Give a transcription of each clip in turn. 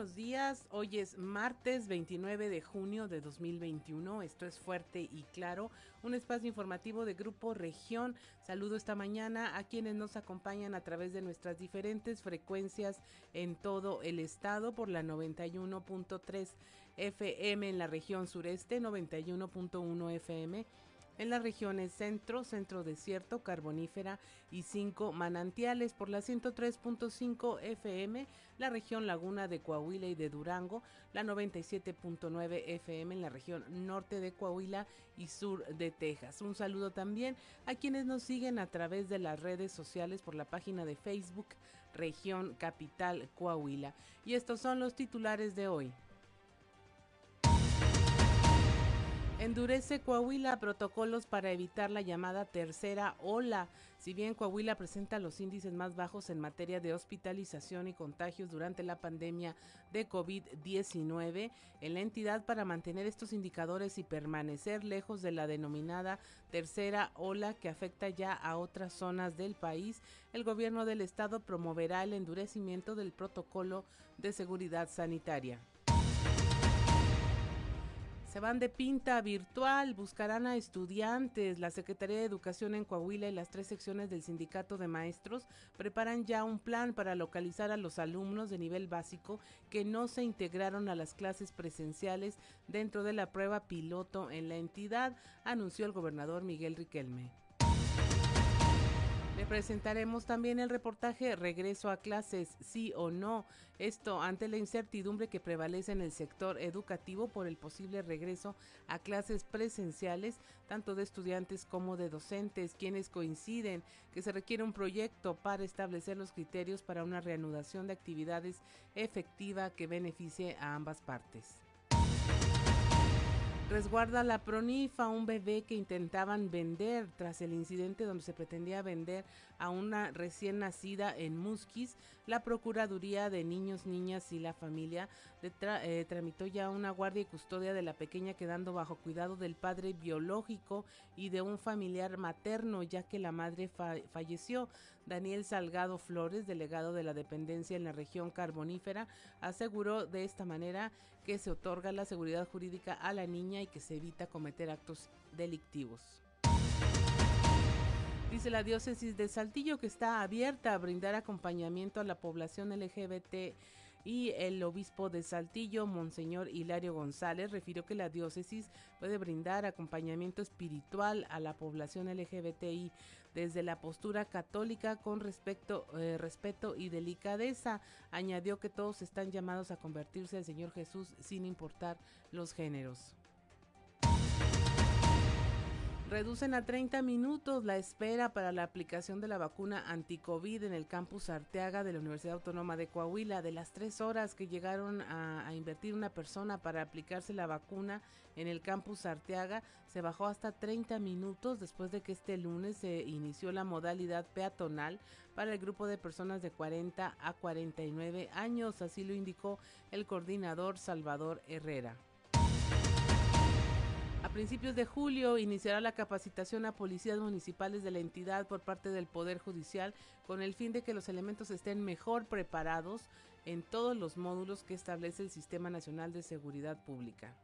buenos días. Hoy es martes 29 de junio de 2021. Esto es Fuerte y Claro, un espacio informativo de Grupo Región. Saludo esta mañana a quienes nos acompañan a través de nuestras diferentes frecuencias en todo el estado por la 91.3 FM en la región sureste, 91.1 FM en las regiones centro, centro desierto, carbonífera y cinco manantiales por la 103.5 FM, la región laguna de Coahuila y de Durango, la 97.9 FM en la región norte de Coahuila y sur de Texas. Un saludo también a quienes nos siguen a través de las redes sociales por la página de Facebook Región Capital Coahuila. Y estos son los titulares de hoy. Endurece Coahuila protocolos para evitar la llamada tercera ola. Si bien Coahuila presenta los índices más bajos en materia de hospitalización y contagios durante la pandemia de COVID-19, en la entidad para mantener estos indicadores y permanecer lejos de la denominada tercera ola que afecta ya a otras zonas del país, el gobierno del estado promoverá el endurecimiento del protocolo de seguridad sanitaria. Se van de pinta virtual, buscarán a estudiantes. La Secretaría de Educación en Coahuila y las tres secciones del Sindicato de Maestros preparan ya un plan para localizar a los alumnos de nivel básico que no se integraron a las clases presenciales dentro de la prueba piloto en la entidad, anunció el gobernador Miguel Riquelme. Le presentaremos también el reportaje Regreso a clases, sí o no. Esto ante la incertidumbre que prevalece en el sector educativo por el posible regreso a clases presenciales, tanto de estudiantes como de docentes, quienes coinciden que se requiere un proyecto para establecer los criterios para una reanudación de actividades efectiva que beneficie a ambas partes. Resguarda la Pronifa, un bebé que intentaban vender tras el incidente donde se pretendía vender a una recién nacida en Musquis. La Procuraduría de Niños, Niñas y la Familia eh, tramitó ya una guardia y custodia de la pequeña quedando bajo cuidado del padre biológico y de un familiar materno, ya que la madre falleció. Daniel Salgado Flores, delegado de la dependencia en la región carbonífera, aseguró de esta manera que se otorga la seguridad jurídica a la niña y que se evita cometer actos delictivos. Dice la diócesis de Saltillo que está abierta a brindar acompañamiento a la población LGBT y el obispo de Saltillo, Monseñor Hilario González, refirió que la diócesis puede brindar acompañamiento espiritual a la población LGBTI desde la postura católica con respecto, eh, respeto y delicadeza. Añadió que todos están llamados a convertirse al Señor Jesús sin importar los géneros. Reducen a 30 minutos la espera para la aplicación de la vacuna anti-COVID en el campus Arteaga de la Universidad Autónoma de Coahuila. De las tres horas que llegaron a, a, invertir una persona para aplicarse la vacuna en el campus Arteaga, se bajó hasta 30 minutos después de que este lunes se inició la modalidad peatonal para el grupo de personas de 40 a 49 años. Así lo indicó el coordinador Salvador Herrera. A principios de julio iniciará la capacitación a policías municipales de la entidad por parte del Poder Judicial con el fin de que los elementos estén mejor preparados en todos los módulos que establece el Sistema Nacional de Seguridad Pública.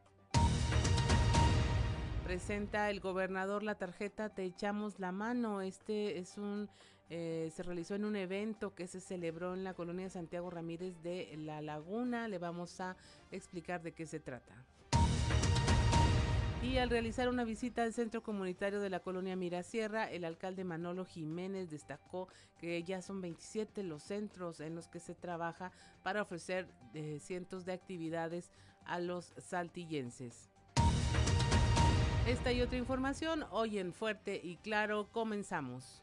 Presenta el gobernador la tarjeta Te echamos la mano. Este es un eh, se realizó en un evento que se celebró en la colonia Santiago Ramírez de La Laguna. Le vamos a explicar de qué se trata. Y al realizar una visita al centro comunitario de la colonia Mirasierra, el alcalde Manolo Jiménez destacó que ya son 27 los centros en los que se trabaja para ofrecer eh, cientos de actividades a los saltillenses. Esta y otra información hoy en Fuerte y Claro comenzamos.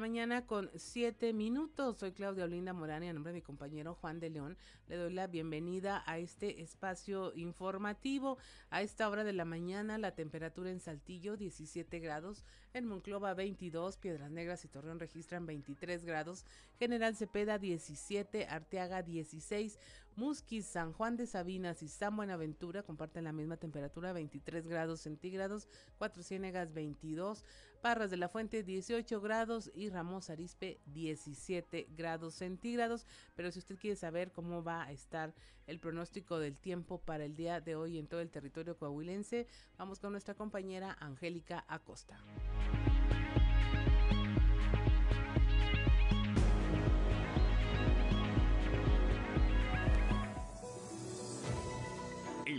Mañana con siete minutos. Soy Claudia Olinda Morán y a nombre de mi compañero Juan de León le doy la bienvenida a este espacio informativo. A esta hora de la mañana la temperatura en Saltillo 17 grados, en Monclova 22, Piedras Negras y Torreón registran 23 grados, General Cepeda 17, Arteaga 16, Musquis, San Juan de Sabinas y San Buenaventura comparten la misma temperatura, 23 grados centígrados, Cuatro Ciénegas 22, Parras de la Fuente 18 grados y Ramos Arispe 17 grados centígrados. Pero si usted quiere saber cómo va a estar el pronóstico del tiempo para el día de hoy en todo el territorio coahuilense, vamos con nuestra compañera Angélica Acosta.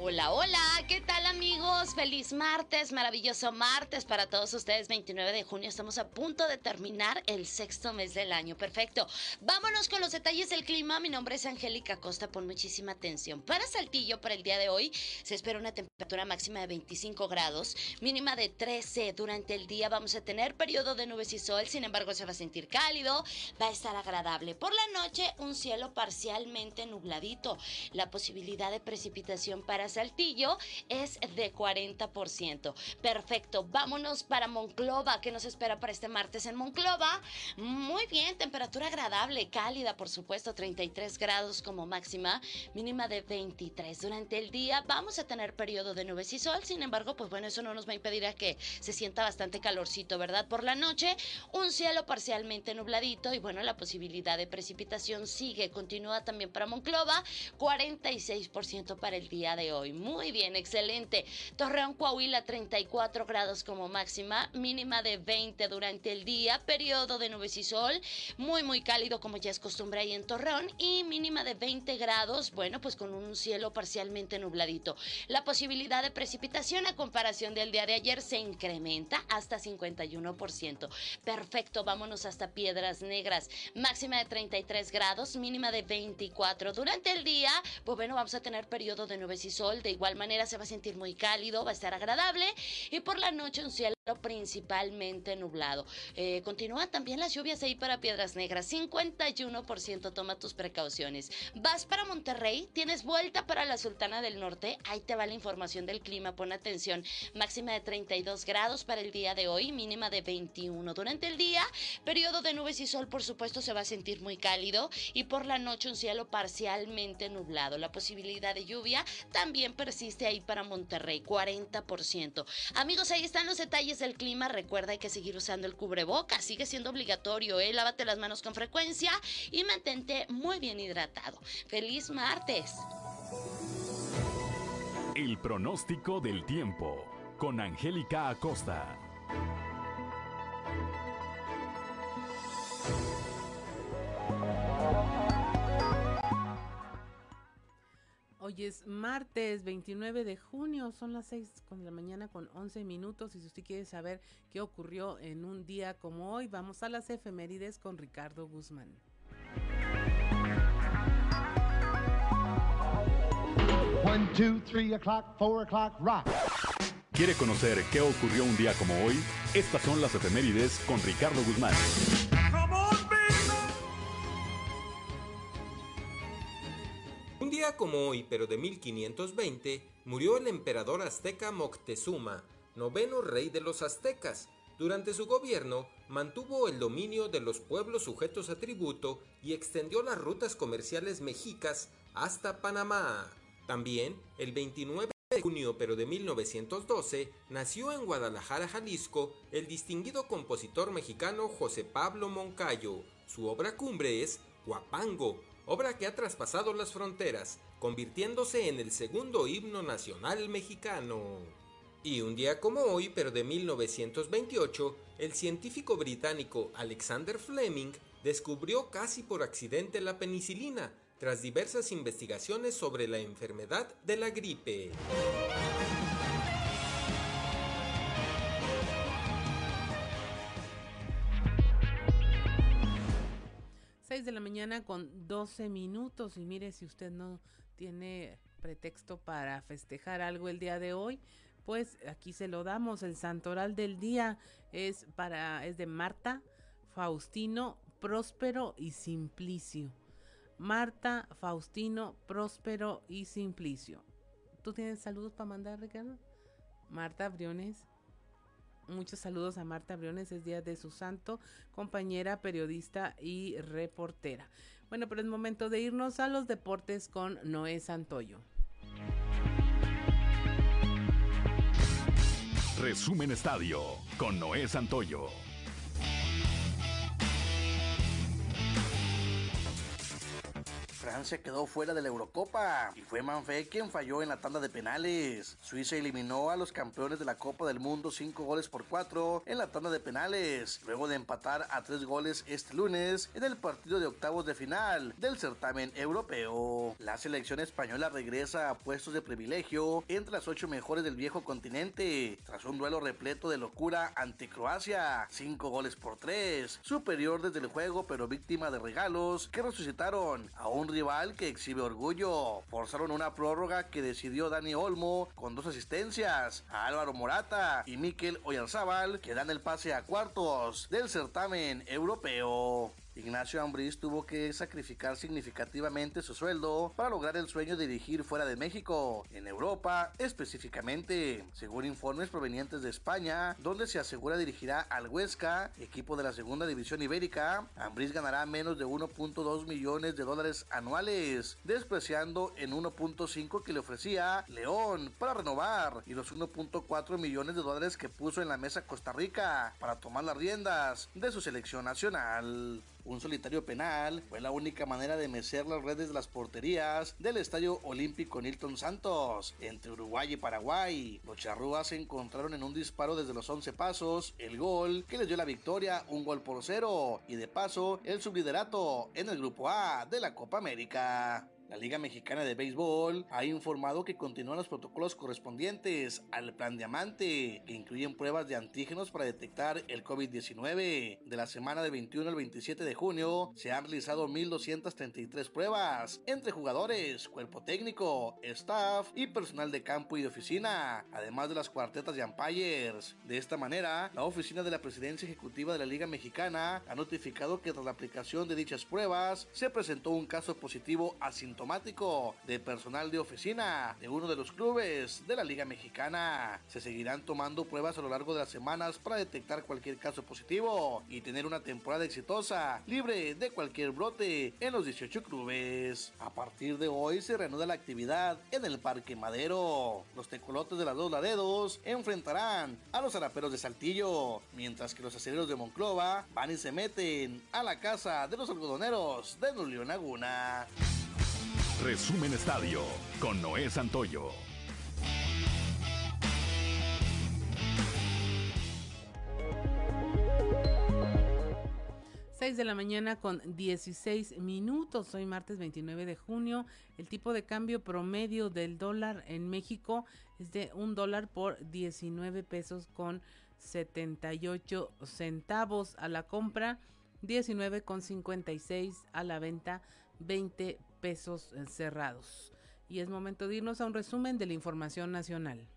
Hola, hola, ¿qué tal amigos? Feliz martes, maravilloso martes para todos ustedes, 29 de junio, estamos a punto de terminar el sexto mes del año, perfecto. Vámonos con los detalles del clima, mi nombre es Angélica Costa, pon muchísima atención. Para Saltillo, para el día de hoy, se espera una temperatura máxima de 25 grados, mínima de 13. Durante el día vamos a tener periodo de nubes y sol, sin embargo se va a sentir cálido, va a estar agradable. Por la noche, un cielo parcialmente nubladito, la posibilidad de precipitación para Saltillo es de 40%. Perfecto, vámonos para Monclova. ¿Qué nos espera para este martes en Monclova? Muy bien, temperatura agradable, cálida, por supuesto, 33 grados como máxima, mínima de 23. Durante el día vamos a tener periodo de nubes y sol, sin embargo, pues bueno, eso no nos va a impedir a que se sienta bastante calorcito, ¿verdad? Por la noche, un cielo parcialmente nubladito y bueno, la posibilidad de precipitación sigue, continúa también para Monclova, 46% para el día de hoy Muy bien, excelente. Torreón, Coahuila, 34 grados como máxima, mínima de 20 durante el día, periodo de nubes y sol, muy, muy cálido como ya es costumbre ahí en Torreón y mínima de 20 grados, bueno, pues con un cielo parcialmente nubladito. La posibilidad de precipitación a comparación del día de ayer se incrementa hasta 51%. Perfecto, vámonos hasta Piedras Negras, máxima de 33 grados, mínima de 24. Durante el día, pues bueno, vamos a tener periodo de nubes y sol de igual manera se va a sentir muy cálido, va a estar agradable. Y por la noche un cielo principalmente nublado. Eh, continúan también las lluvias ahí para Piedras Negras, 51%, toma tus precauciones. Vas para Monterrey, tienes vuelta para la Sultana del Norte, ahí te va la información del clima, pon atención, máxima de 32 grados para el día de hoy, mínima de 21. Durante el día, periodo de nubes y sol, por supuesto, se va a sentir muy cálido y por la noche un cielo parcialmente nublado. La posibilidad de lluvia también persiste ahí para Monterrey, 40%. Amigos, ahí están los detalles el clima, recuerda hay que seguir usando el cubreboca, sigue siendo obligatorio, ¿eh? Lávate las manos con frecuencia y mantente muy bien hidratado. ¡Feliz martes! El pronóstico del tiempo con Angélica Acosta. Hoy es martes 29 de junio, son las 6 de la mañana con 11 minutos y si usted quiere saber qué ocurrió en un día como hoy, vamos a las efemérides con Ricardo Guzmán. One, two, three o'clock, four o'clock, rock. ¿Quiere conocer qué ocurrió un día como hoy? Estas son las efemérides con Ricardo Guzmán. Como hoy, pero de 1520, murió el emperador azteca Moctezuma, noveno rey de los aztecas. Durante su gobierno, mantuvo el dominio de los pueblos sujetos a tributo y extendió las rutas comerciales mexicas hasta Panamá. También, el 29 de junio pero de 1912, nació en Guadalajara, Jalisco, el distinguido compositor mexicano José Pablo Moncayo. Su obra cumbre es Guapango, obra que ha traspasado las fronteras, convirtiéndose en el segundo himno nacional mexicano. Y un día como hoy, pero de 1928, el científico británico Alexander Fleming descubrió casi por accidente la penicilina, tras diversas investigaciones sobre la enfermedad de la gripe. 6 de la mañana con 12 minutos y mire si usted no tiene pretexto para festejar algo el día de hoy, pues aquí se lo damos. El santoral del día es para es de Marta, Faustino, Próspero y Simplicio. Marta, Faustino, Próspero y Simplicio. ¿Tú tienes saludos para mandar, Ricardo? Marta Briones. Muchos saludos a Marta Briones, es día de su santo, compañera, periodista y reportera. Bueno, pero es momento de irnos a los deportes con Noé Santoyo. Resumen Estadio con Noé Santoyo. Francia quedó fuera de la Eurocopa y fue Manfred quien falló en la tanda de penales. Suiza eliminó a los campeones de la Copa del Mundo 5 goles por 4 en la tanda de penales, luego de empatar a 3 goles este lunes en el partido de octavos de final del certamen europeo. La selección española regresa a puestos de privilegio entre las 8 mejores del viejo continente, tras un duelo repleto de locura ante Croacia, 5 goles por 3, superior desde el juego pero víctima de regalos que resucitaron a un que exhibe orgullo. Forzaron una prórroga que decidió Dani Olmo con dos asistencias a Álvaro Morata y Mikel Oyarzábal que dan el pase a cuartos del certamen europeo. Ignacio Ambriz tuvo que sacrificar significativamente su sueldo para lograr el sueño de dirigir fuera de México, en Europa específicamente, según informes provenientes de España, donde se asegura dirigirá al Huesca, equipo de la segunda división ibérica. Ambriz ganará menos de 1.2 millones de dólares anuales, despreciando en 1.5 que le ofrecía León para renovar y los 1.4 millones de dólares que puso en la mesa Costa Rica para tomar las riendas de su selección nacional. Un solitario penal fue la única manera de mecer las redes de las porterías del Estadio Olímpico Nilton Santos entre Uruguay y Paraguay. Los charrúas se encontraron en un disparo desde los 11 pasos, el gol que les dio la victoria, un gol por cero, y de paso el subliderato en el Grupo A de la Copa América. La Liga Mexicana de Béisbol ha informado que continúan los protocolos correspondientes al Plan Diamante, que incluyen pruebas de antígenos para detectar el COVID-19. De la semana del 21 al 27 de junio se han realizado 1.233 pruebas entre jugadores, cuerpo técnico, staff y personal de campo y de oficina, además de las cuartetas de umpires. De esta manera, la oficina de la presidencia ejecutiva de la Liga Mexicana ha notificado que tras la aplicación de dichas pruebas se presentó un caso positivo asintomático de personal de oficina de uno de los clubes de la Liga Mexicana. Se seguirán tomando pruebas a lo largo de las semanas para detectar cualquier caso positivo y tener una temporada exitosa, libre de cualquier brote en los 18 clubes. A partir de hoy se reanuda la actividad en el Parque Madero. Los tecolotes de las dos ladedos enfrentarán a los araperos de Saltillo, mientras que los acereros de Monclova van y se meten a la casa de los algodoneros de Nulión Laguna. Resumen Estadio con Noé Santoyo. De la mañana con 16 minutos. Hoy martes 29 de junio. El tipo de cambio promedio del dólar en México es de un dólar por 19 pesos con 78 centavos a la compra, 19 con 56 a la venta, 20 pesos eh, cerrados. Y es momento de irnos a un resumen de la información nacional.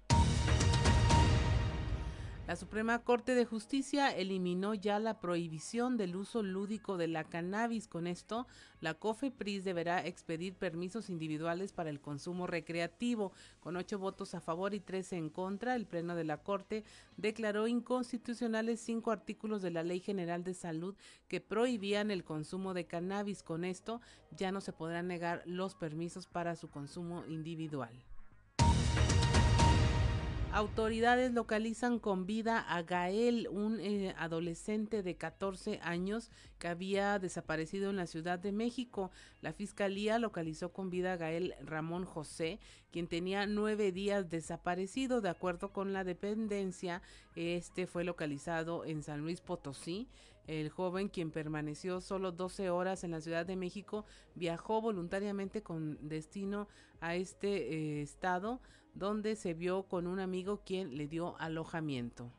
La Suprema Corte de Justicia eliminó ya la prohibición del uso lúdico de la cannabis. Con esto, la COFEPRIS deberá expedir permisos individuales para el consumo recreativo. Con ocho votos a favor y tres en contra, el Pleno de la Corte declaró inconstitucionales cinco artículos de la Ley General de Salud que prohibían el consumo de cannabis. Con esto, ya no se podrán negar los permisos para su consumo individual. Autoridades localizan con vida a Gael, un eh, adolescente de 14 años que había desaparecido en la Ciudad de México. La fiscalía localizó con vida a Gael Ramón José, quien tenía nueve días desaparecido. De acuerdo con la dependencia, este fue localizado en San Luis Potosí. El joven, quien permaneció solo 12 horas en la Ciudad de México, viajó voluntariamente con destino a este eh, estado donde se vio con un amigo quien le dio alojamiento.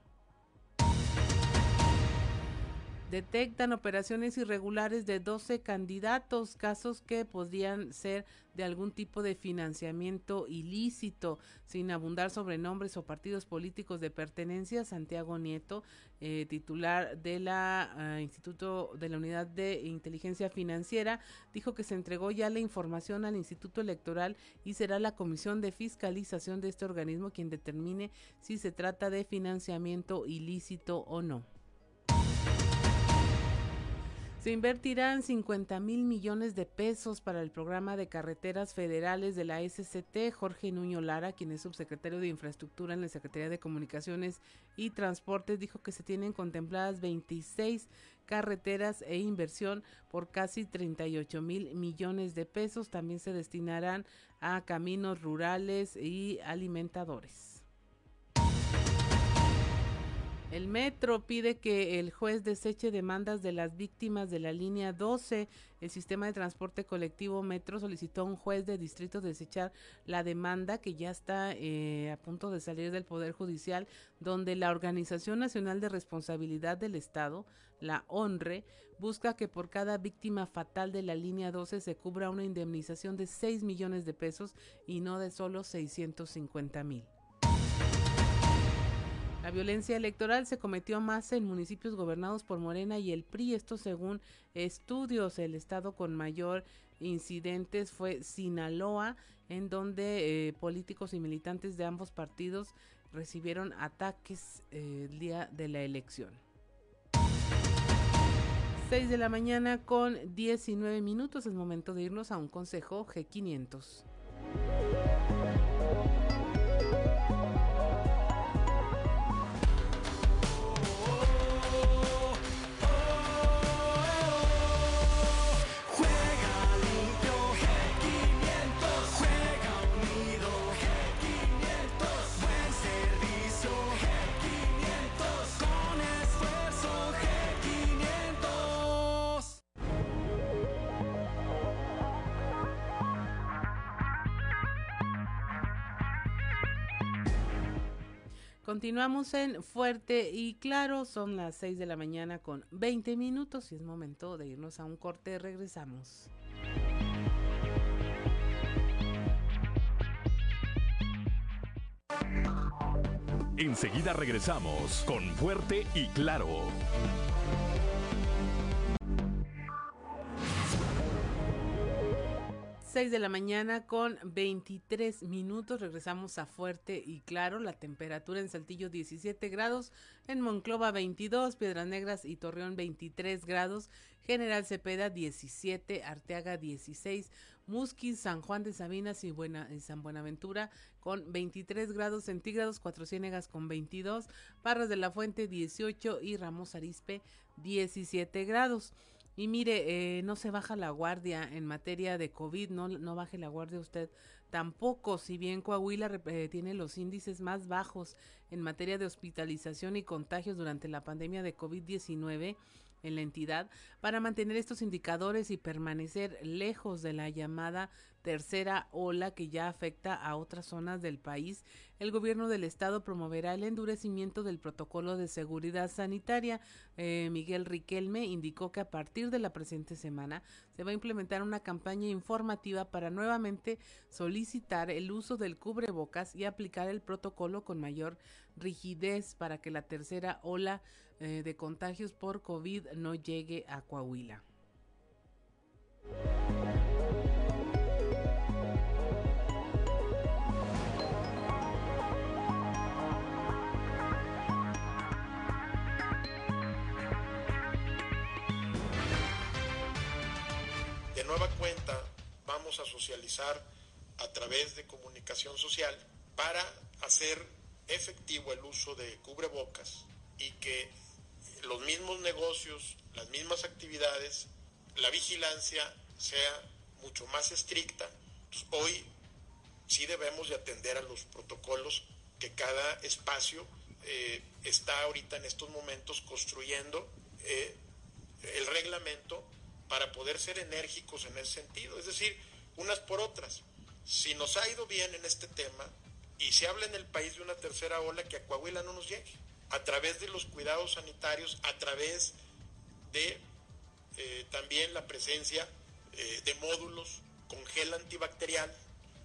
Detectan operaciones irregulares de 12 candidatos, casos que podrían ser de algún tipo de financiamiento ilícito, sin abundar sobre nombres o partidos políticos de pertenencia. Santiago Nieto, eh, titular de la ah, Instituto de la Unidad de Inteligencia Financiera, dijo que se entregó ya la información al Instituto Electoral y será la Comisión de Fiscalización de este organismo quien determine si se trata de financiamiento ilícito o no. Se invertirán 50 mil millones de pesos para el programa de carreteras federales de la SCT. Jorge Nuño Lara, quien es subsecretario de Infraestructura en la Secretaría de Comunicaciones y Transportes, dijo que se tienen contempladas 26 carreteras e inversión por casi 38 mil millones de pesos. También se destinarán a caminos rurales y alimentadores. El metro pide que el juez deseche demandas de las víctimas de la línea 12. El sistema de transporte colectivo Metro solicitó a un juez de distrito desechar la demanda que ya está eh, a punto de salir del Poder Judicial, donde la Organización Nacional de Responsabilidad del Estado, la ONRE, busca que por cada víctima fatal de la línea 12 se cubra una indemnización de 6 millones de pesos y no de solo 650 mil. La violencia electoral se cometió más en municipios gobernados por Morena y el PRI. Esto según estudios. El estado con mayor incidentes fue Sinaloa, en donde eh, políticos y militantes de ambos partidos recibieron ataques eh, el día de la elección. 6 de la mañana con 19 minutos. Es momento de irnos a un consejo G500. Continuamos en Fuerte y Claro, son las 6 de la mañana con 20 minutos y es momento de irnos a un corte, regresamos. Enseguida regresamos con Fuerte y Claro. 6 de la mañana con 23 minutos. Regresamos a Fuerte y Claro. La temperatura en Saltillo 17 grados, en Monclova 22, Piedras Negras y Torreón 23 grados, General Cepeda 17, Arteaga 16, Musquis, San Juan de Sabinas y, Buena, San Buenaventura con 23 grados centígrados, Cuatro Ciénegas con 22, Parras de la Fuente 18 y Ramos Arispe 17 grados. Y mire, eh, no se baja la guardia en materia de COVID, no, no baje la guardia usted tampoco, si bien Coahuila eh, tiene los índices más bajos en materia de hospitalización y contagios durante la pandemia de COVID-19 en la entidad, para mantener estos indicadores y permanecer lejos de la llamada tercera ola que ya afecta a otras zonas del país, el gobierno del estado promoverá el endurecimiento del protocolo de seguridad sanitaria. Eh, Miguel Riquelme indicó que a partir de la presente semana se va a implementar una campaña informativa para nuevamente solicitar el uso del cubrebocas y aplicar el protocolo con mayor rigidez para que la tercera ola eh, de contagios por COVID no llegue a Coahuila. Nueva cuenta vamos a socializar a través de comunicación social para hacer efectivo el uso de cubrebocas y que los mismos negocios, las mismas actividades, la vigilancia sea mucho más estricta. hoy sí debemos de atender a los protocolos que cada espacio eh, está ahorita en estos momentos construyendo eh, el reglamento para poder ser enérgicos en ese sentido, es decir, unas por otras. Si nos ha ido bien en este tema y se habla en el país de una tercera ola, que a Coahuila no nos llegue, a través de los cuidados sanitarios, a través de eh, también la presencia eh, de módulos con gel antibacterial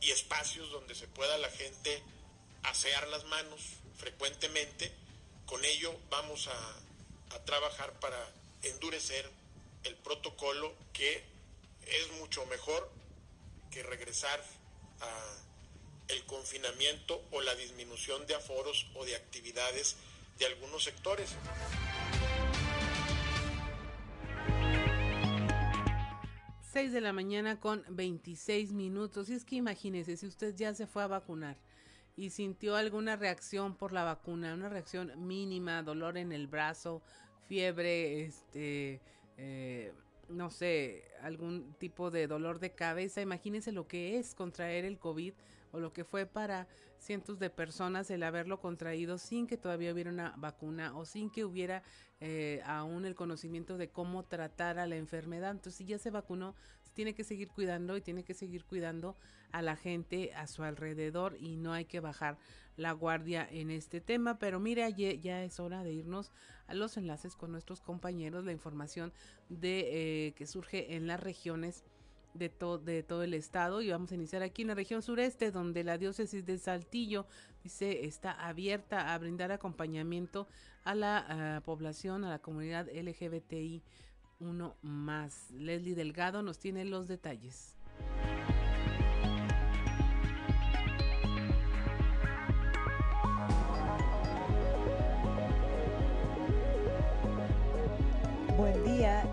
y espacios donde se pueda la gente asear las manos frecuentemente. Con ello vamos a, a trabajar para endurecer el protocolo que es mucho mejor que regresar a el confinamiento o la disminución de aforos o de actividades de algunos sectores. 6 de la mañana con 26 minutos. Y es que imagínese, si usted ya se fue a vacunar y sintió alguna reacción por la vacuna, una reacción mínima, dolor en el brazo, fiebre, este, eh, no sé, algún tipo de dolor de cabeza, imagínese lo que es contraer el COVID o lo que fue para cientos de personas el haberlo contraído sin que todavía hubiera una vacuna o sin que hubiera eh, aún el conocimiento de cómo tratar a la enfermedad. Entonces, si ya se vacunó, tiene que seguir cuidando y tiene que seguir cuidando a la gente a su alrededor y no hay que bajar la guardia en este tema. Pero mira, ya, es hora de irnos a los enlaces con nuestros compañeros, la información de eh, que surge en las regiones de, de todo el estado y vamos a iniciar aquí en la región sureste donde la diócesis de Saltillo dice está abierta a brindar acompañamiento a la población, a la comunidad LGBTI uno más. Leslie Delgado nos tiene los detalles.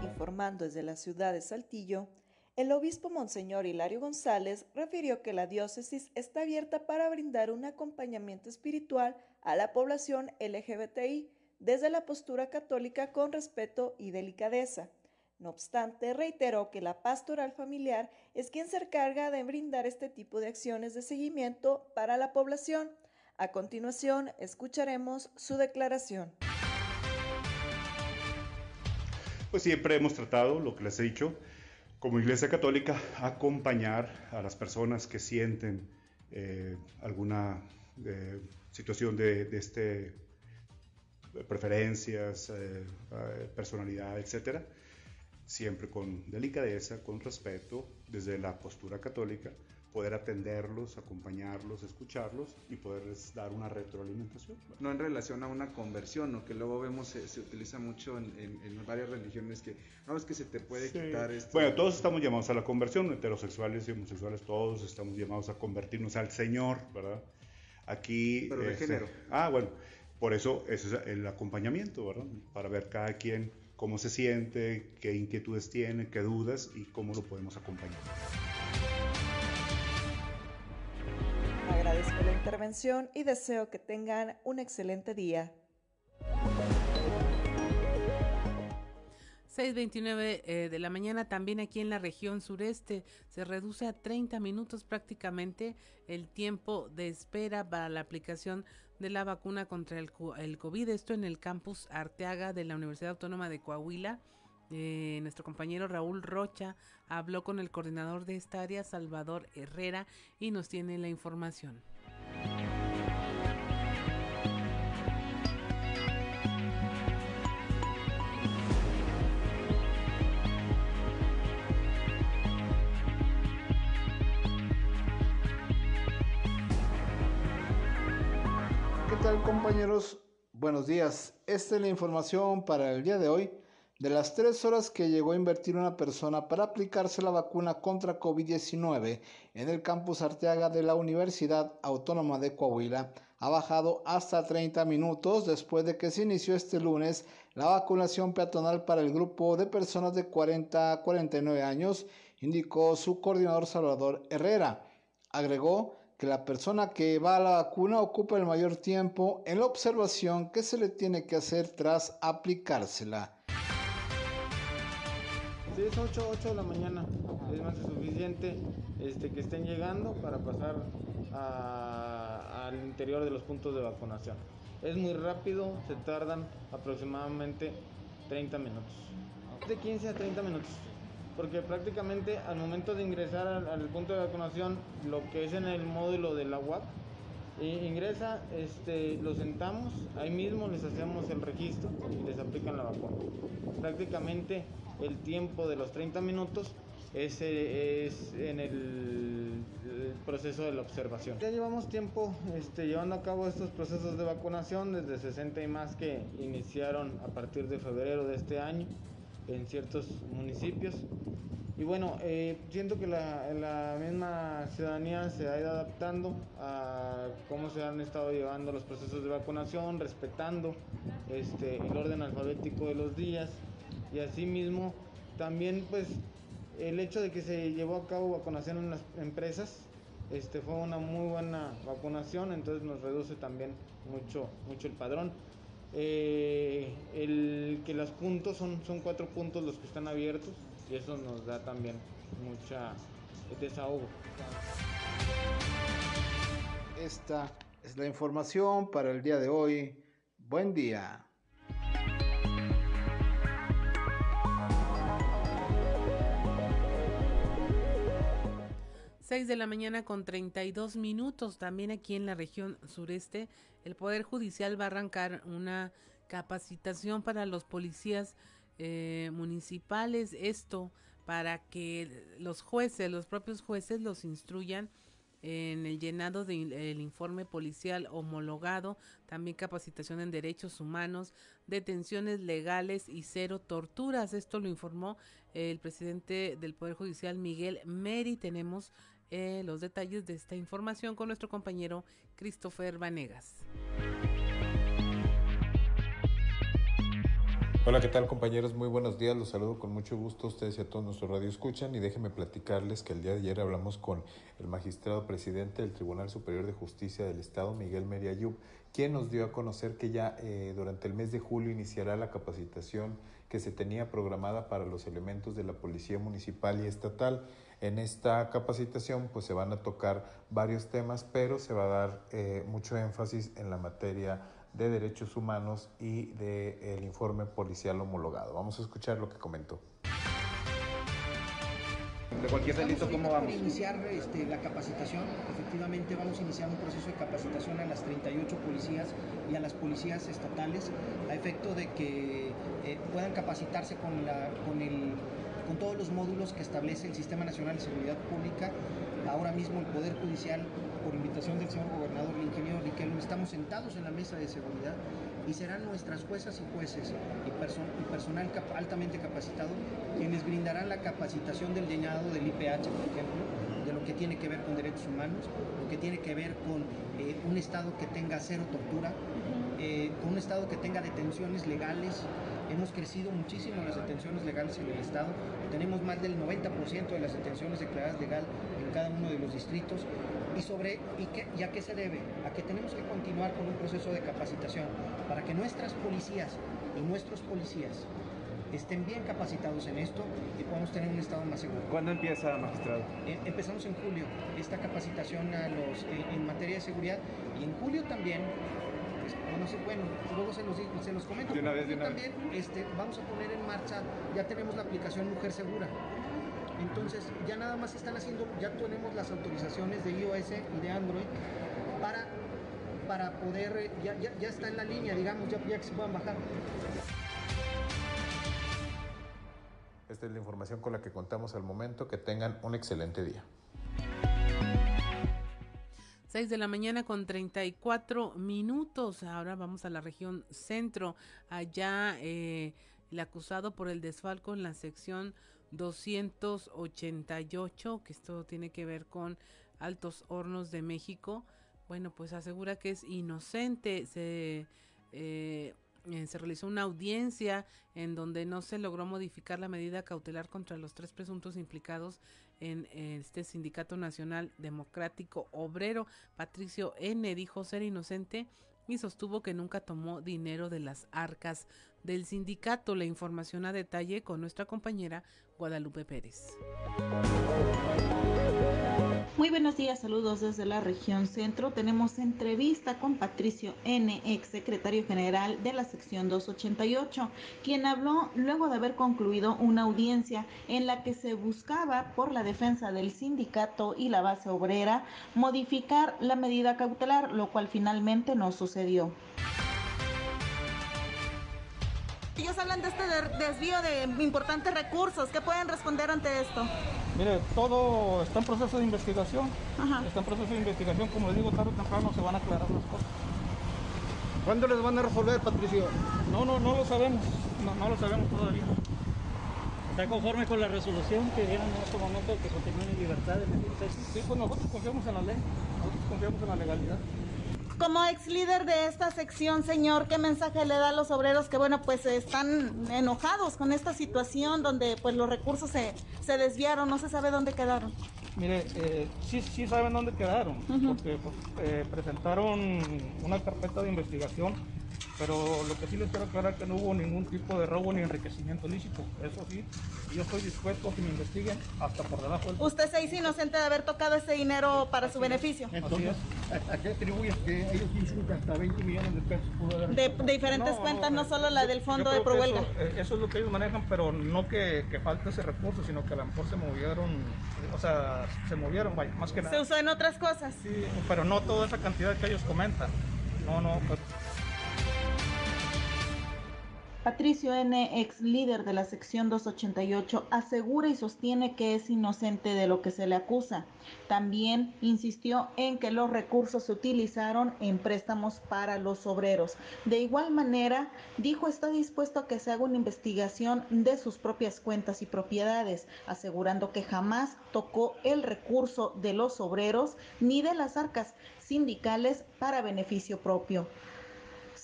Informando desde la ciudad de Saltillo. El obispo Monseñor Hilario González refirió que la diócesis está abierta para brindar un acompañamiento espiritual a la población LGBTI desde la postura católica con respeto y delicadeza. No obstante, reiteró que la pastoral familiar es quien se encarga de brindar este tipo de acciones de seguimiento para la población. A continuación, escucharemos su declaración. Pues siempre hemos tratado, lo que les he dicho, como Iglesia Católica, acompañar a las personas que sienten eh, alguna eh, situación de, este preferencias, eh, personalidad, etcétera, siempre con delicadeza, con respeto, desde la postura católica, poder atenderlos, acompañarlos, escucharlos y poderles dar una retroalimentación. No en relación a una conversión, ¿no? que luego vemos se, utiliza mucho en, varias religiones que no es que se te puede quitar esto. Bueno, todos estamos llamados a la conversión, heterosexuales y homosexuales, todos estamos llamados a convertirnos al Señor, ¿verdad? Aquí... Pero de este, género. Ah, bueno, por eso ese es el acompañamiento, ¿verdad? Para ver cada quien cómo se siente, qué inquietudes tiene, qué dudas y cómo lo podemos acompañar. Agradezco la intervención y deseo que tengan un excelente día. 6.29 eh, de la mañana también aquí en la región sureste se reduce a 30 minutos prácticamente el tiempo de espera para la aplicación de la vacuna contra el, el COVID. Esto en el campus Arteaga de la Universidad Autónoma de Coahuila. Eh, nuestro compañero Raúl Rocha habló con el coordinador de esta área, Salvador Herrera, y nos tiene la información. ¿Qué tal compañeros? Buenos días. Esta es la información para el día de hoy. De las tres horas que llegó a invertir una persona para aplicarse la vacuna contra COVID-19 en el campus Arteaga de la Universidad Autónoma de Coahuila, ha bajado hasta 30 minutos después de que se inició este lunes la vacunación peatonal para el grupo de personas de 40 a 49 años, indicó su coordinador Salvador Herrera. Agregó que la persona que va a la vacuna ocupa el mayor tiempo en la observación que se le tiene que hacer tras aplicársela. Sí, es 8, 8 de la mañana. Es más que suficiente este, que estén llegando para pasar al interior de los puntos de vacunación. Es muy rápido, se tardan aproximadamente 30 minutos. De 15 a 30 minutos. Porque prácticamente al momento de ingresar al, punto de vacunación, lo que es en el módulo de la UAP, ingresa, este, lo sentamos, ahí mismo les hacemos el registro y les aplican la vacuna. Prácticamente el tiempo de los 30 minutos es, es en el, proceso de la observación. Ya llevamos tiempo este, llevando a cabo estos procesos de vacunación desde 60 y más que iniciaron a partir de febrero de este año en ciertos municipios. Y bueno, eh, siento que la, la, misma ciudadanía se ha ido adaptando a cómo se han estado llevando los procesos de vacunación, respetando este, el orden alfabético de los días y asimismo también pues el hecho de que se llevó a cabo vacunación en las empresas este, fue una muy buena vacunación, entonces nos reduce también mucho, mucho el padrón. Eh, el que los puntos son, son cuatro puntos los que están abiertos, y eso nos da también mucha desahogo. Esta es la información para el día de hoy. Buen día. Seis de la mañana con 32 minutos. También aquí en la región sureste, el Poder Judicial va a arrancar una capacitación para los policías eh, municipales, esto para que los jueces, los propios jueces los instruyan en el llenado del informe policial homologado, también capacitación en derechos humanos, detenciones legales y cero torturas. Esto lo informó el presidente del Poder Judicial, Miguel Meri. Tenemos eh, los detalles de esta información con nuestro compañero Christopher Vanegas. Hola, ¿qué tal compañeros? Muy buenos días, los saludo con mucho gusto a ustedes y a todos nuestros radio escuchan y déjenme platicarles que el día de ayer hablamos con el magistrado presidente del Tribunal Superior de Justicia del Estado, Miguel Meriayub, quien nos dio a conocer que ya eh, durante el mes de julio iniciará la capacitación que se tenía programada para los elementos de la Policía Municipal y Estatal. En esta capacitación pues se van a tocar varios temas, pero se va a dar eh, mucho énfasis en la materia de Derechos Humanos y del el informe policial homologado. Vamos a escuchar lo que comentó. De cualquier delito, ¿cómo vamos? a iniciar este, la capacitación. Efectivamente, vamos a iniciar un proceso de capacitación a las 38 policías y a las policías estatales a efecto de que eh, puedan capacitarse con, la, con, el, con todos los módulos que establece el Sistema Nacional de Seguridad Pública. Ahora mismo el Poder Judicial por invitación del señor gobernador, el ingeniero Riquelme, estamos sentados en la mesa de seguridad y serán nuestras juezas y jueces y, personal altamente capacitado quienes brindarán la capacitación del llenado del IPH, por ejemplo, de lo que tiene que ver con derechos humanos, lo que tiene que ver con eh, un Estado que tenga cero tortura, eh, con un Estado que tenga detenciones legales. Hemos crecido muchísimo las detenciones legales en el Estado. Tenemos más del 90% de las detenciones declaradas legal en cada uno de los distritos y sobre y, qué, y a qué se debe, a que tenemos que continuar con un proceso de capacitación para que nuestras policías y nuestros policías estén bien capacitados en esto y podamos tener un estado más seguro. ¿Cuándo empieza, magistrado? Eh, empezamos en julio esta capacitación a los, eh, en materia de seguridad y en julio también no sé, bueno, luego se los, se los comento. De una vez, de una también vez. Este, vamos a poner en marcha, ya tenemos la aplicación Mujer Segura. Entonces ya nada más están haciendo, ya tenemos las autorizaciones de iOS y de Android para, para poder, ya, ya, ya está en la línea, digamos, ya, ya que se puedan bajar. Esta es la información con la que contamos al momento. Que tengan un excelente día. 6 de la mañana con 34 minutos. Ahora vamos a la región centro. Allá eh, el acusado por el desfalco en la sección 288, que esto tiene que ver con Altos Hornos de México, bueno, pues asegura que es inocente. Se, eh, eh, se realizó una audiencia en donde no se logró modificar la medida cautelar contra los tres presuntos implicados en este Sindicato Nacional Democrático Obrero. Patricio N. dijo ser inocente y sostuvo que nunca tomó dinero de las arcas del sindicato. La información a detalle con nuestra compañera Guadalupe Pérez. Muy buenos días, saludos desde la región centro. Tenemos entrevista con Patricio N., ex secretario general de la sección 288, quien habló luego de haber concluido una audiencia en la que se buscaba, por la defensa del sindicato y la base obrera, modificar la medida cautelar, lo cual finalmente no sucedió. Ellos hablan de este desvío de importantes recursos. ¿Qué pueden responder ante esto? Mire, todo está en proceso de investigación. Está en proceso de investigación. Como les digo, tarde o temprano se van a aclarar las cosas. ¿Cuándo les van a resolver, Patricio? No, no, no lo sabemos. No, lo sabemos todavía. ¿Está conforme con la resolución que dieron en este momento que continúen en libertad de Sí, pues nosotros confiamos en la ley. Nosotros confiamos en la legalidad. Como ex líder de esta sección, señor, ¿qué mensaje le da a los obreros que, bueno, pues están enojados con esta situación donde pues los recursos se, se desviaron, no se sabe dónde quedaron? Mire, eh, sí, sí saben dónde quedaron, porque pues, eh, presentaron una carpeta de investigación pero lo que sí les quiero aclarar es que no hubo ningún tipo de robo ni enriquecimiento ilícito. Eso sí, yo estoy dispuesto a que me investiguen hasta por debajo del... ¿Usted se dice inocente de haber tocado ese dinero para su beneficio? Entonces, ¿a, qué atribuyes que ellos dicen que hasta 20 millones de pesos pudo haber... De, diferentes cuentas, no, solo la del fondo de Prohuelga. Eso, eh, eso, es lo que ellos manejan, pero no que, que falte ese recurso, sino que a lo mejor se movieron, o sea, se movieron, vaya, más que nada. ¿Se usó en otras cosas? Sí, pero no toda esa cantidad que ellos comentan. No, no, pues... Patricio N., ex líder de la sección 288, asegura y sostiene que es inocente de lo que se le acusa. También insistió en que los recursos se utilizaron en préstamos para los obreros. De igual manera, dijo está dispuesto a que se haga una investigación de sus propias cuentas y propiedades, asegurando que jamás tocó el recurso de los obreros ni de las arcas sindicales para beneficio propio.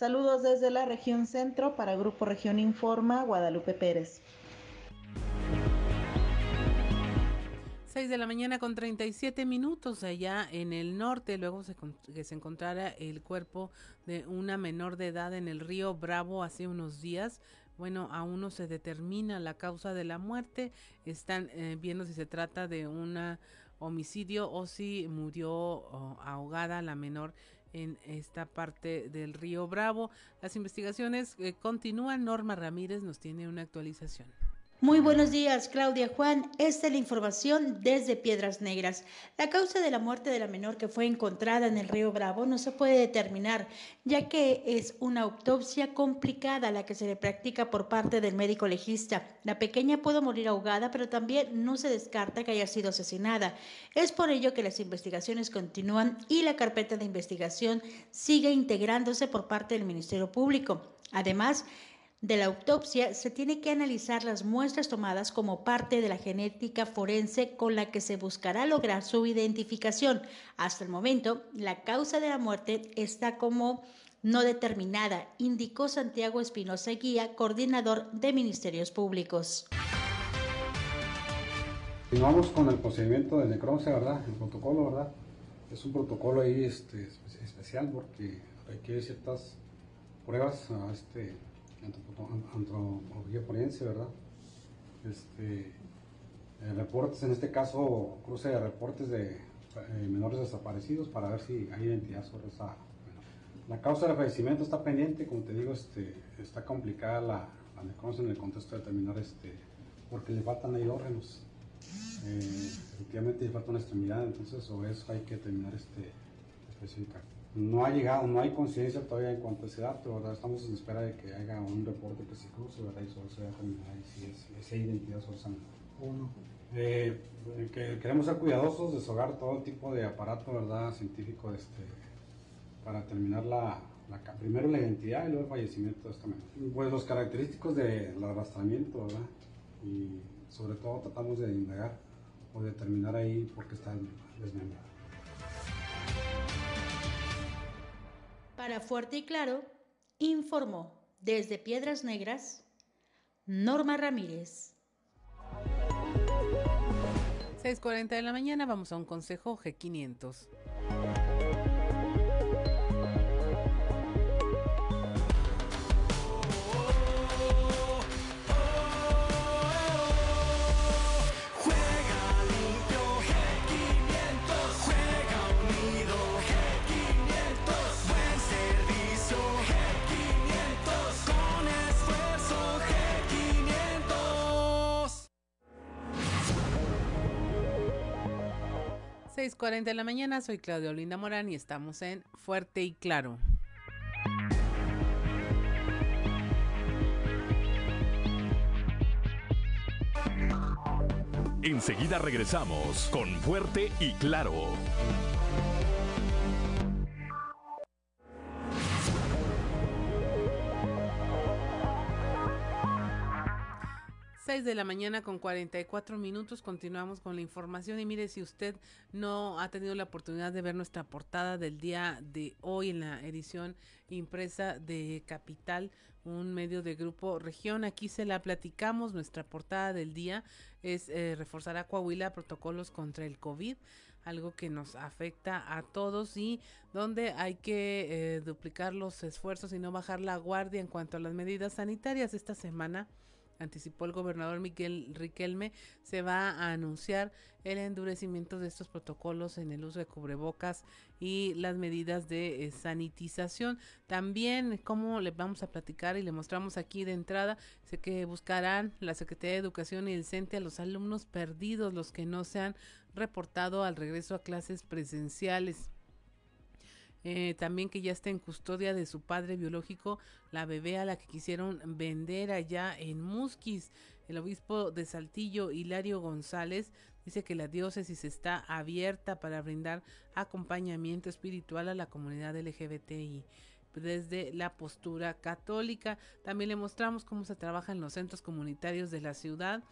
Saludos desde la región centro para Grupo Región Informa, Guadalupe Pérez. 6 de la mañana con 37 minutos allá en el norte, luego se, que se encontrara el cuerpo de una menor de edad en el río Bravo hace unos días. Bueno, aún no se determina la causa de la muerte. Están eh, viendo si se trata de un homicidio o si murió ahogada la menor en esta parte del río Bravo. Las investigaciones eh, continúan. Norma Ramírez nos tiene una actualización. Muy buenos días, Claudia Juan. Esta es la información desde Piedras Negras. La causa de la muerte de la menor que fue encontrada en el río Bravo no se puede determinar, ya que es una autopsia complicada la que se le practica por parte del médico legista. La pequeña pudo morir ahogada, pero también no se descarta que haya sido asesinada. Es por ello que las investigaciones continúan y la carpeta de investigación sigue integrándose por parte del Ministerio Público. Además, de la autopsia se tiene que analizar las muestras tomadas como parte de la genética forense con la que se buscará lograr su identificación. Hasta el momento, la causa de la muerte está como no determinada, indicó Santiago Espinosa Guía, coordinador de Ministerios Públicos. Continuamos con el procedimiento de necropsia, ¿verdad? El protocolo, ¿verdad? Es un protocolo ahí este, especial porque requiere ciertas pruebas este antropología forense, ¿verdad? Este, eh, reportes, en este caso, cruce de reportes de eh, menores desaparecidos para ver si hay identidad sobre esa. la causa del fallecimiento está pendiente, como te digo, este, está complicada la, la necrosis en el contexto de determinar, este, porque le faltan ahí. Eh, efectivamente le falta una extremidad, entonces sobre eso hay que determinar este, específica no ha llegado, no hay conciencia todavía en cuanto a ese dato, ¿verdad? Estamos en espera de que haya un reporte que se cruce, ¿verdad? Y sobre eso si es, esa identidad sobre esa Uno. Eh, que queremos ser cuidadosos, deshogar todo tipo de aparato, ¿verdad? Científico, este, para terminar la, primero la identidad y luego el fallecimiento de esta menor. Pues los característicos del arrastramiento, ¿verdad? Y sobre todo tratamos de indagar o determinar ahí por qué está desmembrada. Para Fuerte y Claro, informó desde Piedras Negras Norma Ramírez. 6.40 de la mañana, vamos a un consejo G500. 6:40 de la mañana, soy Claudia Olinda Morán y estamos en Fuerte y Claro. Enseguida regresamos con Fuerte y Claro. 6 de la mañana con 44 minutos continuamos con la información y mire si usted no ha tenido la oportunidad de ver nuestra portada del día de hoy en la edición impresa de Capital, un medio de grupo región, aquí se la platicamos, nuestra portada del día es eh, reforzar a Coahuila protocolos contra el COVID algo que nos afecta a todos y donde hay que eh, duplicar los esfuerzos y no bajar la guardia en cuanto a las medidas sanitarias. Esta semana anticipó el gobernador Miguel Riquelme, se va a anunciar el endurecimiento de estos protocolos en el uso de cubrebocas y las medidas de eh, sanitización. También, como le vamos a platicar y le mostramos aquí de entrada, sé que buscarán la Secretaría de Educación y el CENTE a los alumnos perdidos, los que no se han reportado al regreso a clases presenciales. Eh, también que ya está en custodia de su padre biológico, la bebé a la que quisieron vender allá en Musquis. El obispo de Saltillo, Hilario González, dice que la diócesis está abierta para brindar acompañamiento espiritual a la comunidad LGBTI desde la postura católica. También le mostramos cómo se trabaja en los centros comunitarios de la ciudad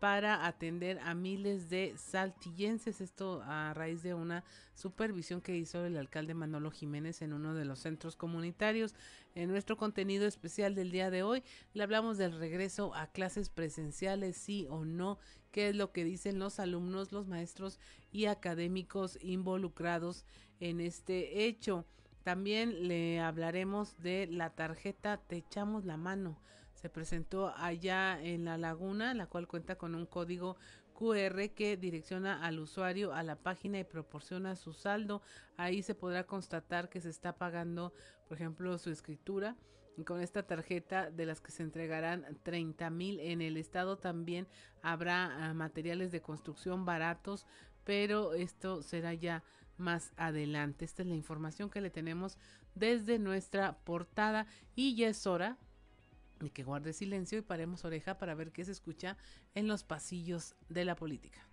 para atender a miles de saltillenses, esto a raíz de una supervisión que hizo el alcalde Manolo Jiménez en uno de los centros comunitarios. En nuestro contenido especial del día de hoy le hablamos del regreso a clases presenciales, sí o no, qué es lo que dicen los alumnos, los maestros y académicos involucrados en este hecho. También le hablaremos de la tarjeta Te echamos la mano se presentó allá en la laguna, la cual cuenta con un código QR que direcciona al usuario a la página y proporciona su saldo. Ahí se podrá constatar que se está pagando, por ejemplo, su escritura. Con esta tarjeta de las que se entregarán 30 mil en el estado también habrá ah, materiales de construcción baratos, pero esto será ya más adelante. Esta es la información que le tenemos desde nuestra portada y ya es hora y que guarde silencio y paremos oreja para ver qué se escucha en los pasillos de la política.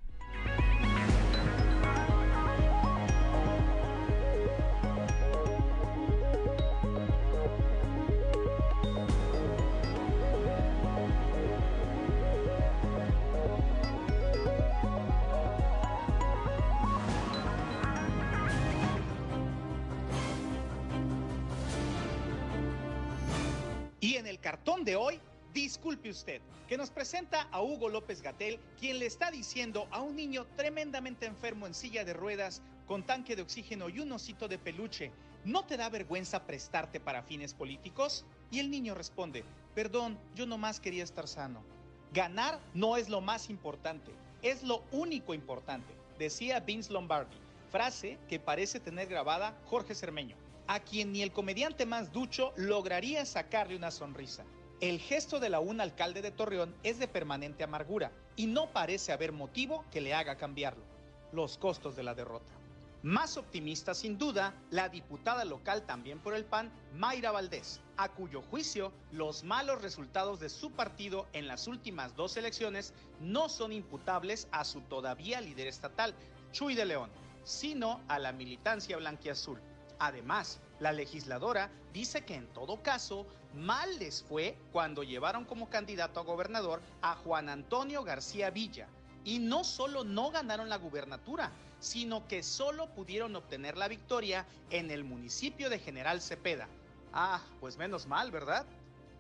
Cartón de hoy, disculpe usted, que nos presenta a Hugo López Gatel, quien le está diciendo a un niño tremendamente enfermo en silla de ruedas, con tanque de oxígeno y un osito de peluche, ¿no te da vergüenza prestarte para fines políticos? Y el niño responde, perdón, yo nomás quería estar sano. Ganar no es lo más importante, es lo único importante, decía Vince Lombardi, frase que parece tener grabada Jorge Cermeño a quien ni el comediante más ducho lograría sacarle una sonrisa. El gesto de la un alcalde de Torreón es de permanente amargura y no parece haber motivo que le haga cambiarlo. Los costos de la derrota. Más optimista sin duda, la diputada local también por el PAN, Mayra Valdés, a cuyo juicio los malos resultados de su partido en las últimas dos elecciones no son imputables a su todavía líder estatal, Chuy de León, sino a la militancia blanquiazul. Además, la legisladora dice que en todo caso, mal les fue cuando llevaron como candidato a gobernador a Juan Antonio García Villa. Y no solo no ganaron la gubernatura, sino que solo pudieron obtener la victoria en el municipio de General Cepeda. Ah, pues menos mal, ¿verdad?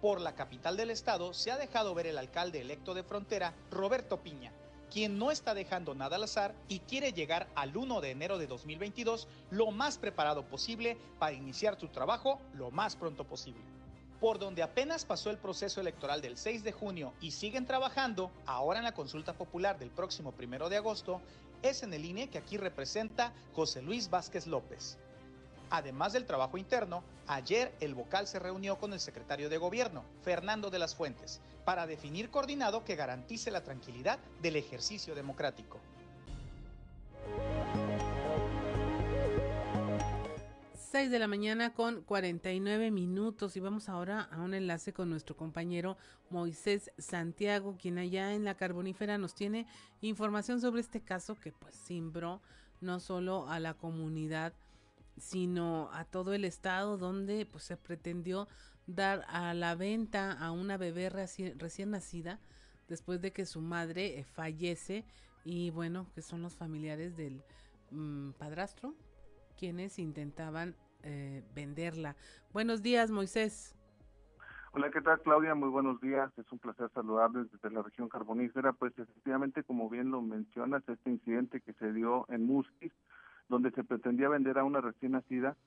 Por la capital del estado se ha dejado ver el alcalde electo de frontera, Roberto Piña, quien no está dejando nada al azar y quiere llegar al 1 de enero de 2022 lo más preparado posible para iniciar su trabajo lo más pronto posible. Por donde apenas pasó el proceso electoral del 6 de junio y siguen trabajando, ahora en la consulta popular del próximo 1 de agosto, es en el INE que aquí representa José Luis Vázquez López. Además del trabajo interno, ayer el vocal se reunió con el secretario de Gobierno, Fernando de las Fuentes, para definir coordinado que garantice la tranquilidad del ejercicio democrático. 6 de la mañana con 49 minutos y vamos ahora a un enlace con nuestro compañero Moisés Santiago, quien allá en la carbonífera nos tiene información sobre este caso que pues simbró no solo a la comunidad sino a todo el estado donde pues se pretendió dar a la venta a una bebé recién, nacida después de que su madre eh, fallece y bueno que son los familiares del mm, padrastro quienes intentaban eh, venderla. Buenos días, Moisés. Hola, ¿qué tal, Claudia? Muy buenos días. Es un placer saludarles desde la región carbonífera. Pues efectivamente, como bien lo mencionas, este incidente que se dio en Musquis, donde se pretendía vender a una recién nacida,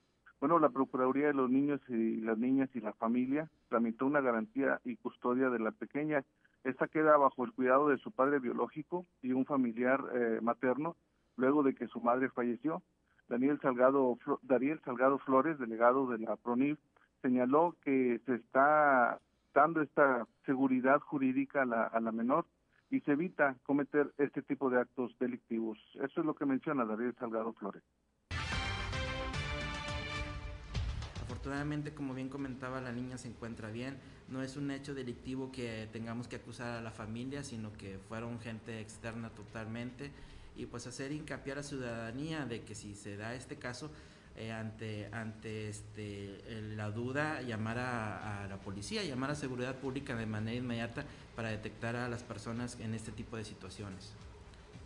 bueno, la Procuraduría de los Niños y las Niñas y la Familia tramitó una garantía y custodia de la pequeña. Esta queda bajo el cuidado de su padre biológico y un familiar eh, materno, luego de que su madre falleció. Daniel Salgado, Daniel Salgado Flores, delegado de la PRONIF, señaló que se está dando esta seguridad jurídica a la, a la menor y se evita cometer este tipo de actos delictivos. Eso es lo que menciona Daniel Salgado Flores. Afortunadamente, como bien comentaba, la niña se encuentra bien. No es un hecho delictivo que tengamos que acusar a la familia, sino que fueron gente externa totalmente y pues hacer hincapié a la ciudadanía de que si se da este caso, eh, ante, ante este, la duda, llamar a, la policía, llamar a seguridad pública de manera inmediata para detectar a las personas en este tipo de situaciones.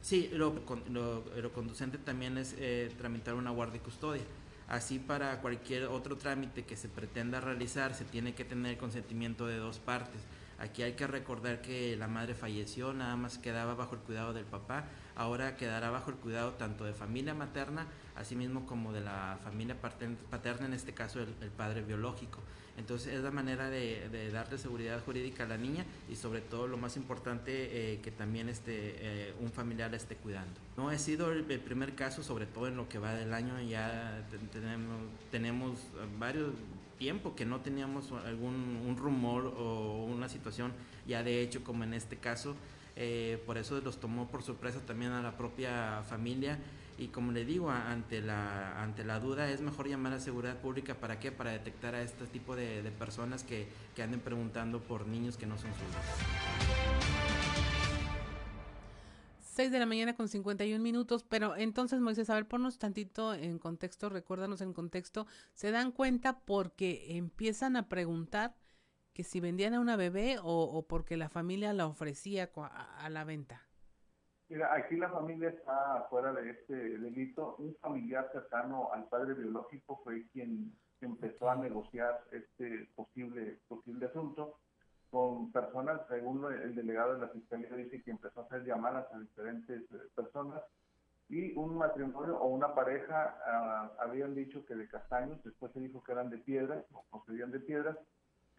Sí, lo, lo, conducente también es eh, tramitar una guardia y custodia. Así para cualquier otro trámite que se pretenda realizar se tiene que tener consentimiento de dos partes. Aquí hay que recordar que la madre falleció, nada más quedaba bajo el cuidado del papá, ahora quedará bajo el cuidado tanto de familia materna, así mismo como de la familia paterna, en este caso el, padre biológico. Entonces es la manera de, darle seguridad jurídica a la niña y sobre todo lo más importante eh, que también este, eh, un familiar esté cuidando. No he sido el, primer caso, sobre todo en lo que va del año, ya tenemos, tenemos varios tiempo que no teníamos algún un rumor o una situación ya de hecho como en este caso eh, por eso los tomó por sorpresa también a la propia familia y como le digo, ante la, ante la duda es mejor llamar a seguridad pública para qué, para detectar a este tipo de, personas que, que, anden preguntando por niños que no son suyos. 6 de la mañana con 51 minutos, pero entonces Moisés, a ver, ponnos tantito en contexto, recuérdanos en contexto, se dan cuenta porque empiezan a preguntar que si vendían a una bebé o, porque la familia la ofrecía a, la venta. Mira, aquí la familia está fuera de este delito. Un familiar cercano al padre biológico fue quien empezó a negociar este posible posible asunto con personas, según el delegado de la fiscalía dice que empezó a hacer llamadas a diferentes eh, personas y un matrimonio o una pareja ah, habían dicho que de castaños, después se dijo que eran de piedras o procedían de piedras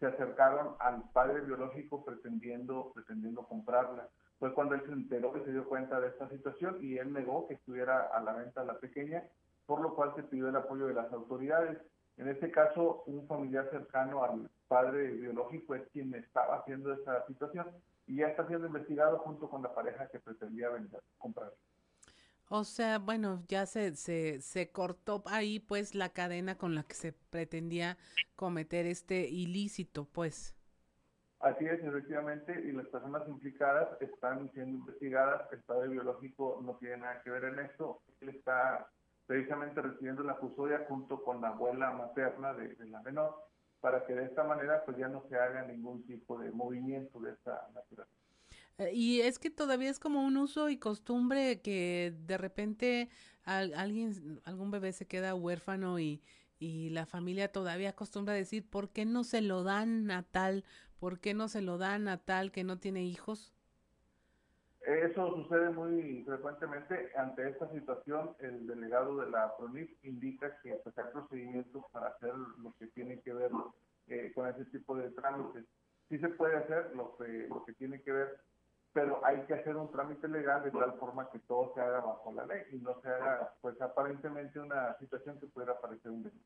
se acercaron al padre biológico pretendiendo, pretendiendo comprarla. Fue cuando él se enteró que se dio cuenta de esta situación y él negó que estuviera a la venta la pequeña, por lo cual se pidió el apoyo de las autoridades. En este caso, un familiar cercano al padre biológico es quien estaba haciendo esta situación y ya está siendo investigado junto con la pareja que pretendía vender, comprar. O sea, bueno, ya se, se, se cortó ahí pues la cadena con la que se pretendía cometer este ilícito, pues. Así es, efectivamente, y las personas implicadas están siendo investigadas, el padre biológico no tiene nada que ver en esto, él está precisamente recibiendo la custodia junto con la abuela materna de, de la menor, para que de esta manera pues ya no se haga ningún tipo de movimiento de esta naturaleza. Eh, y es que todavía es como un uso y costumbre que de repente alguien, algún bebé se queda huérfano y, y la familia todavía acostumbra a decir, ¿por qué no se lo dan a tal? ¿Por qué no se lo dan a tal que no tiene hijos? Eso sucede muy frecuentemente. Ante esta situación, el delegado de la PRONIF indica que pues, hay procedimientos para hacer lo que tiene que ver eh, con ese tipo de trámites. Sí se puede hacer lo que, lo que tiene que ver pero hay que hacer un trámite legal de tal forma que todo se haga bajo la ley y no se haga, pues aparentemente, una situación que pudiera parecer un delito.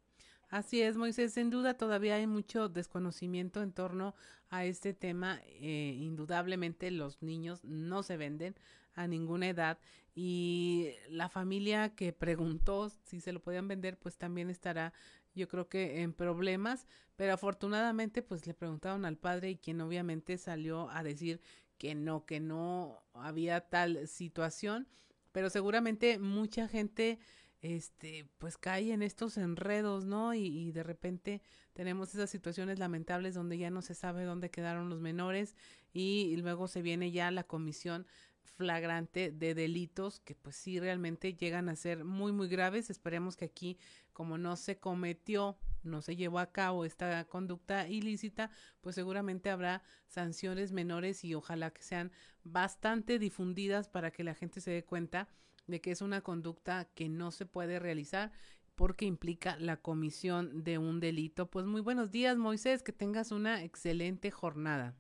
Así es, Moisés. Sin duda todavía hay mucho desconocimiento en torno a este tema. Eh, indudablemente los niños no se venden. a ninguna edad y la familia que preguntó si se lo podían vender pues también estará yo creo que en problemas, pero afortunadamente pues le preguntaron al padre y quien obviamente salió a decir que no, que no había tal situación, pero seguramente mucha gente este pues cae en estos enredos, ¿no? Y, y, de repente tenemos esas situaciones lamentables donde ya no se sabe dónde quedaron los menores y luego se viene ya la comisión flagrante de delitos que pues sí realmente llegan a ser muy muy graves. Esperemos que aquí como no se cometió, no se llevó a cabo esta conducta ilícita, pues seguramente habrá sanciones menores y ojalá que sean bastante difundidas para que la gente se dé cuenta de que es una conducta que no se puede realizar porque implica la comisión de un delito. Pues muy buenos días, Moisés, que tengas una excelente jornada.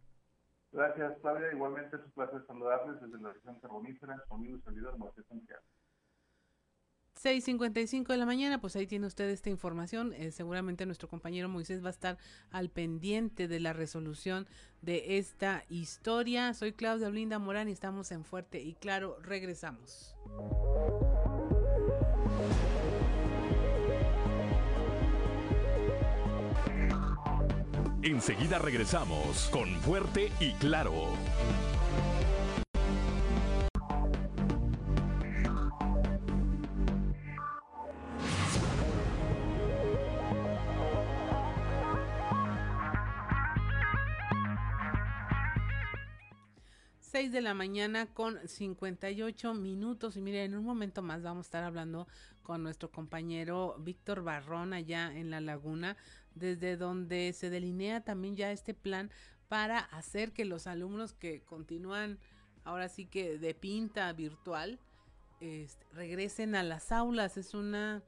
Gracias, Claudia. Igualmente es un placer saludarles desde la región carbonífera, conmigo servidor Moisés Santiago. 6.55 de la mañana, pues ahí tiene usted esta información. Eh, seguramente nuestro compañero Moisés va a estar al pendiente de la resolución de esta historia. Soy Claudia Olinda Morán y estamos en Fuerte y Claro. Regresamos. Enseguida regresamos con Fuerte y Claro. 6 de la mañana con 58 minutos y mire, en un momento más vamos a estar hablando con nuestro compañero Víctor Barrón allá en la laguna, desde donde se delinea también ya este plan para hacer que los alumnos que continúan ahora sí que de pinta virtual regresen a las aulas. Es una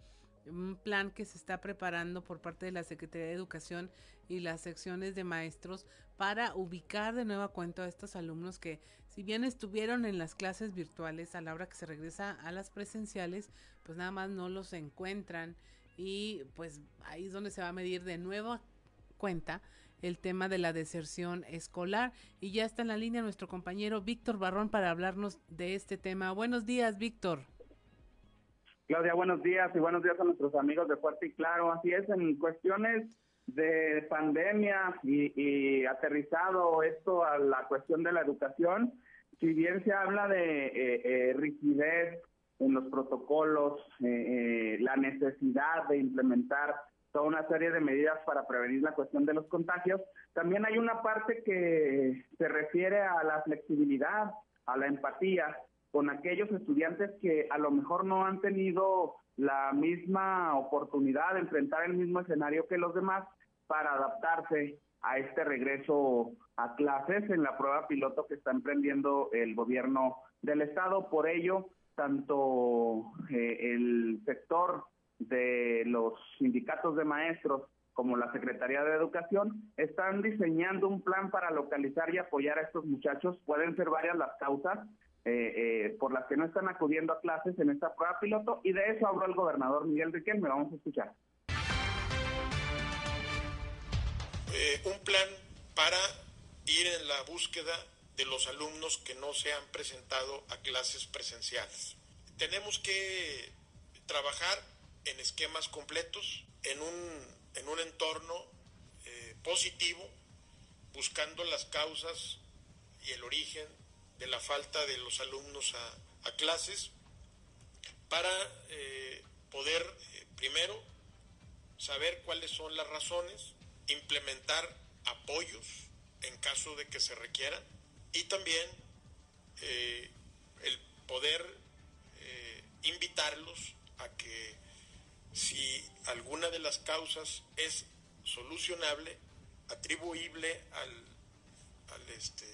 un plan que se está preparando por parte de la Secretaría de Educación y las secciones de maestros para ubicar de nueva cuenta a estos alumnos que si bien estuvieron en las clases virtuales a la hora que se regresa a las presenciales, pues nada más no los encuentran y pues ahí es donde se va a medir de nueva cuenta el tema de la deserción escolar y ya está en la línea nuestro compañero Víctor Barrón para hablarnos de este tema. Buenos días, Víctor. Claudia, buenos días y buenos días a nuestros amigos de Fuerte y Claro. Así es, en cuestiones de pandemia y, aterrizado esto a la cuestión de la educación, si bien se habla de eh, eh, rigidez en los protocolos, eh, la necesidad de implementar toda una serie de medidas para prevenir la cuestión de los contagios, también hay una parte que se refiere a la flexibilidad, a la empatía con aquellos estudiantes que a lo mejor no han tenido la misma oportunidad de enfrentar el mismo escenario que los demás para adaptarse a este regreso a clases en la prueba piloto que está emprendiendo el gobierno del estado. Por ello, tanto eh, el sector de los sindicatos de maestros como la Secretaría de Educación están diseñando un plan para localizar y apoyar a estos muchachos. Pueden ser varias las causas, eh, eh, por las que no están acudiendo a clases en esta prueba piloto y de eso habló el gobernador Miguel Riquelme. Vamos a escuchar. Eh, un plan para ir en la búsqueda de los alumnos que no se han presentado a clases presenciales. Tenemos que trabajar en esquemas completos, en un, en un entorno positivo, buscando las causas y el origen de la falta de los alumnos a, clases para eh, poder eh, primero saber cuáles son las razones, implementar apoyos en caso de que se requieran y también eh, el poder invitarlos a que si alguna de las causas es solucionable, atribuible al, al este,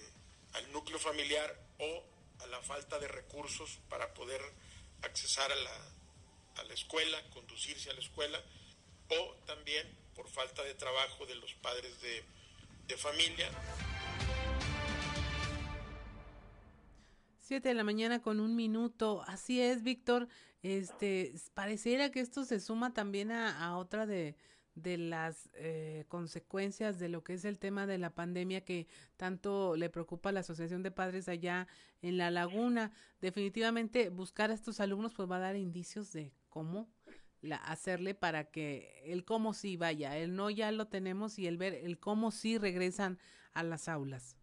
al núcleo familiar o a la falta de recursos para poder accesar a la, a la escuela, conducirse a la escuela, o también por falta de trabajo de los padres de, de familia. Siete de la mañana con un minuto. Así es, Víctor. Este, pareciera que esto se suma también a, otra de, de las eh, consecuencias de lo que es el tema de la pandemia que tanto le preocupa a la Asociación de Padres allá en la laguna. Definitivamente buscar a estos alumnos pues va a dar indicios de cómo la, hacerle para que el cómo sí vaya, el no ya lo tenemos y el ver el cómo sí regresan a las aulas.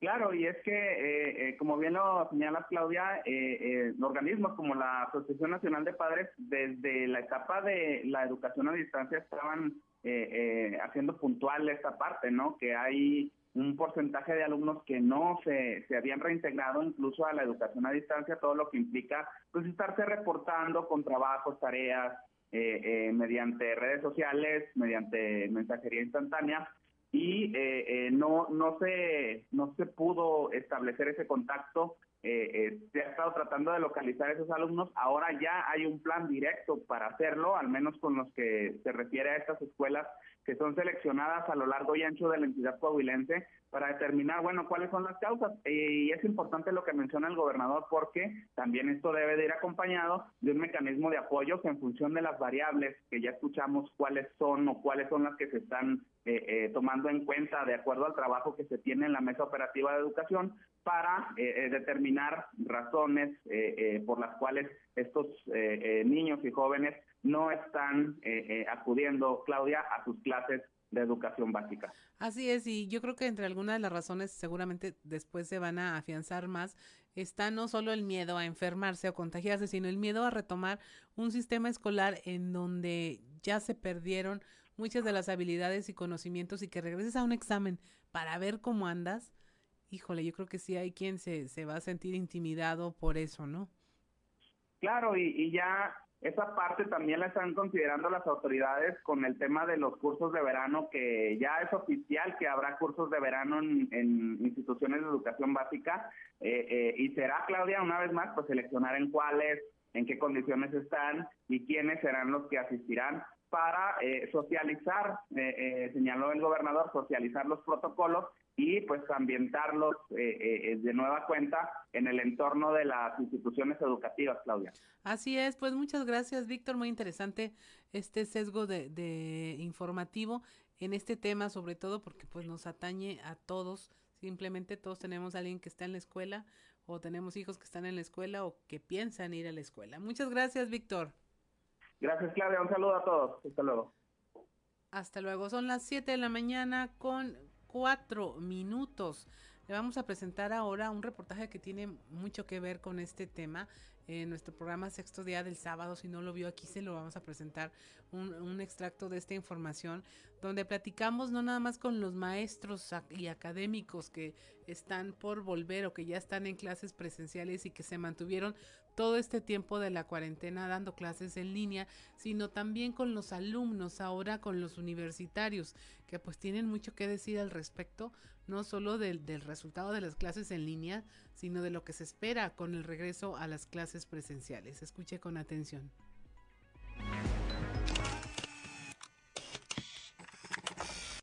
Claro, y es que, eh, eh, como bien lo señala Claudia, eh, organismos como la Asociación Nacional de Padres, desde la etapa de la educación a distancia, estaban haciendo puntual esta parte, ¿no? Que hay un porcentaje de alumnos que no se, se habían reintegrado incluso a la educación a distancia, todo lo que implica pues estarse reportando con trabajos, tareas, mediante redes sociales, mediante mensajería instantánea, y eh, eh, no no se no se pudo establecer ese contacto eh, se ha estado tratando de localizar a esos alumnos ahora ya hay un plan directo para hacerlo al menos con los que se refiere a estas escuelas que son seleccionadas a lo largo y ancho de la entidad coahuilense para determinar, bueno, cuáles son las causas. Y es importante lo que menciona el gobernador porque también esto debe de ir acompañado de un mecanismo de apoyo que en función de las variables que ya escuchamos cuáles son o cuáles son las que se están eh, eh, tomando en cuenta de acuerdo al trabajo que se tiene en la mesa operativa de educación para eh, determinar razones por las cuales estos niños y jóvenes no están acudiendo, Claudia, a sus clases de educación básica. Así es, y yo creo que entre algunas de las razones seguramente después se van a afianzar más, está no solo el miedo a enfermarse o contagiarse, sino el miedo a retomar un sistema escolar en donde ya se perdieron muchas de las habilidades y conocimientos y que regreses a un examen para ver cómo andas. Híjole, yo creo que sí hay quien se, se va a sentir intimidado por eso, ¿no? Claro, y, y ya esa parte también la están considerando las autoridades con el tema de los cursos de verano, que ya es oficial que habrá cursos de verano en, instituciones de educación básica. Eh, eh, y será, Claudia, una vez más, pues seleccionar en cuáles, en qué condiciones están y quiénes serán los que asistirán para eh, socializar, señaló el gobernador, socializar los protocolos y pues ambientarlos eh, eh, de nueva cuenta en el entorno de las instituciones educativas, Claudia. Así es, pues muchas gracias, Víctor, muy interesante este sesgo de, de informativo en este tema, sobre todo porque pues nos atañe a todos, simplemente todos tenemos a alguien que está en la escuela o tenemos hijos que están en la escuela o que piensan ir a la escuela. Muchas gracias, Víctor. Gracias, Claudia, un saludo a todos, hasta luego. Hasta luego, son las 7 de la mañana con cuatro minutos. Le vamos a presentar ahora un reportaje que tiene mucho que ver con este tema. En nuestro programa Sexto Día del Sábado, si no lo vio aquí, se lo vamos a presentar un, un extracto de esta información, donde platicamos no nada más con los maestros y académicos que están por volver o que ya están en clases presenciales y que se mantuvieron todo este tiempo de la cuarentena dando clases en línea, sino también con los alumnos, ahora con los universitarios, que pues tienen mucho que decir al respecto, no solo del, del resultado de las clases en línea, sino de lo que se espera con el regreso a las clases presenciales. Escuche con atención.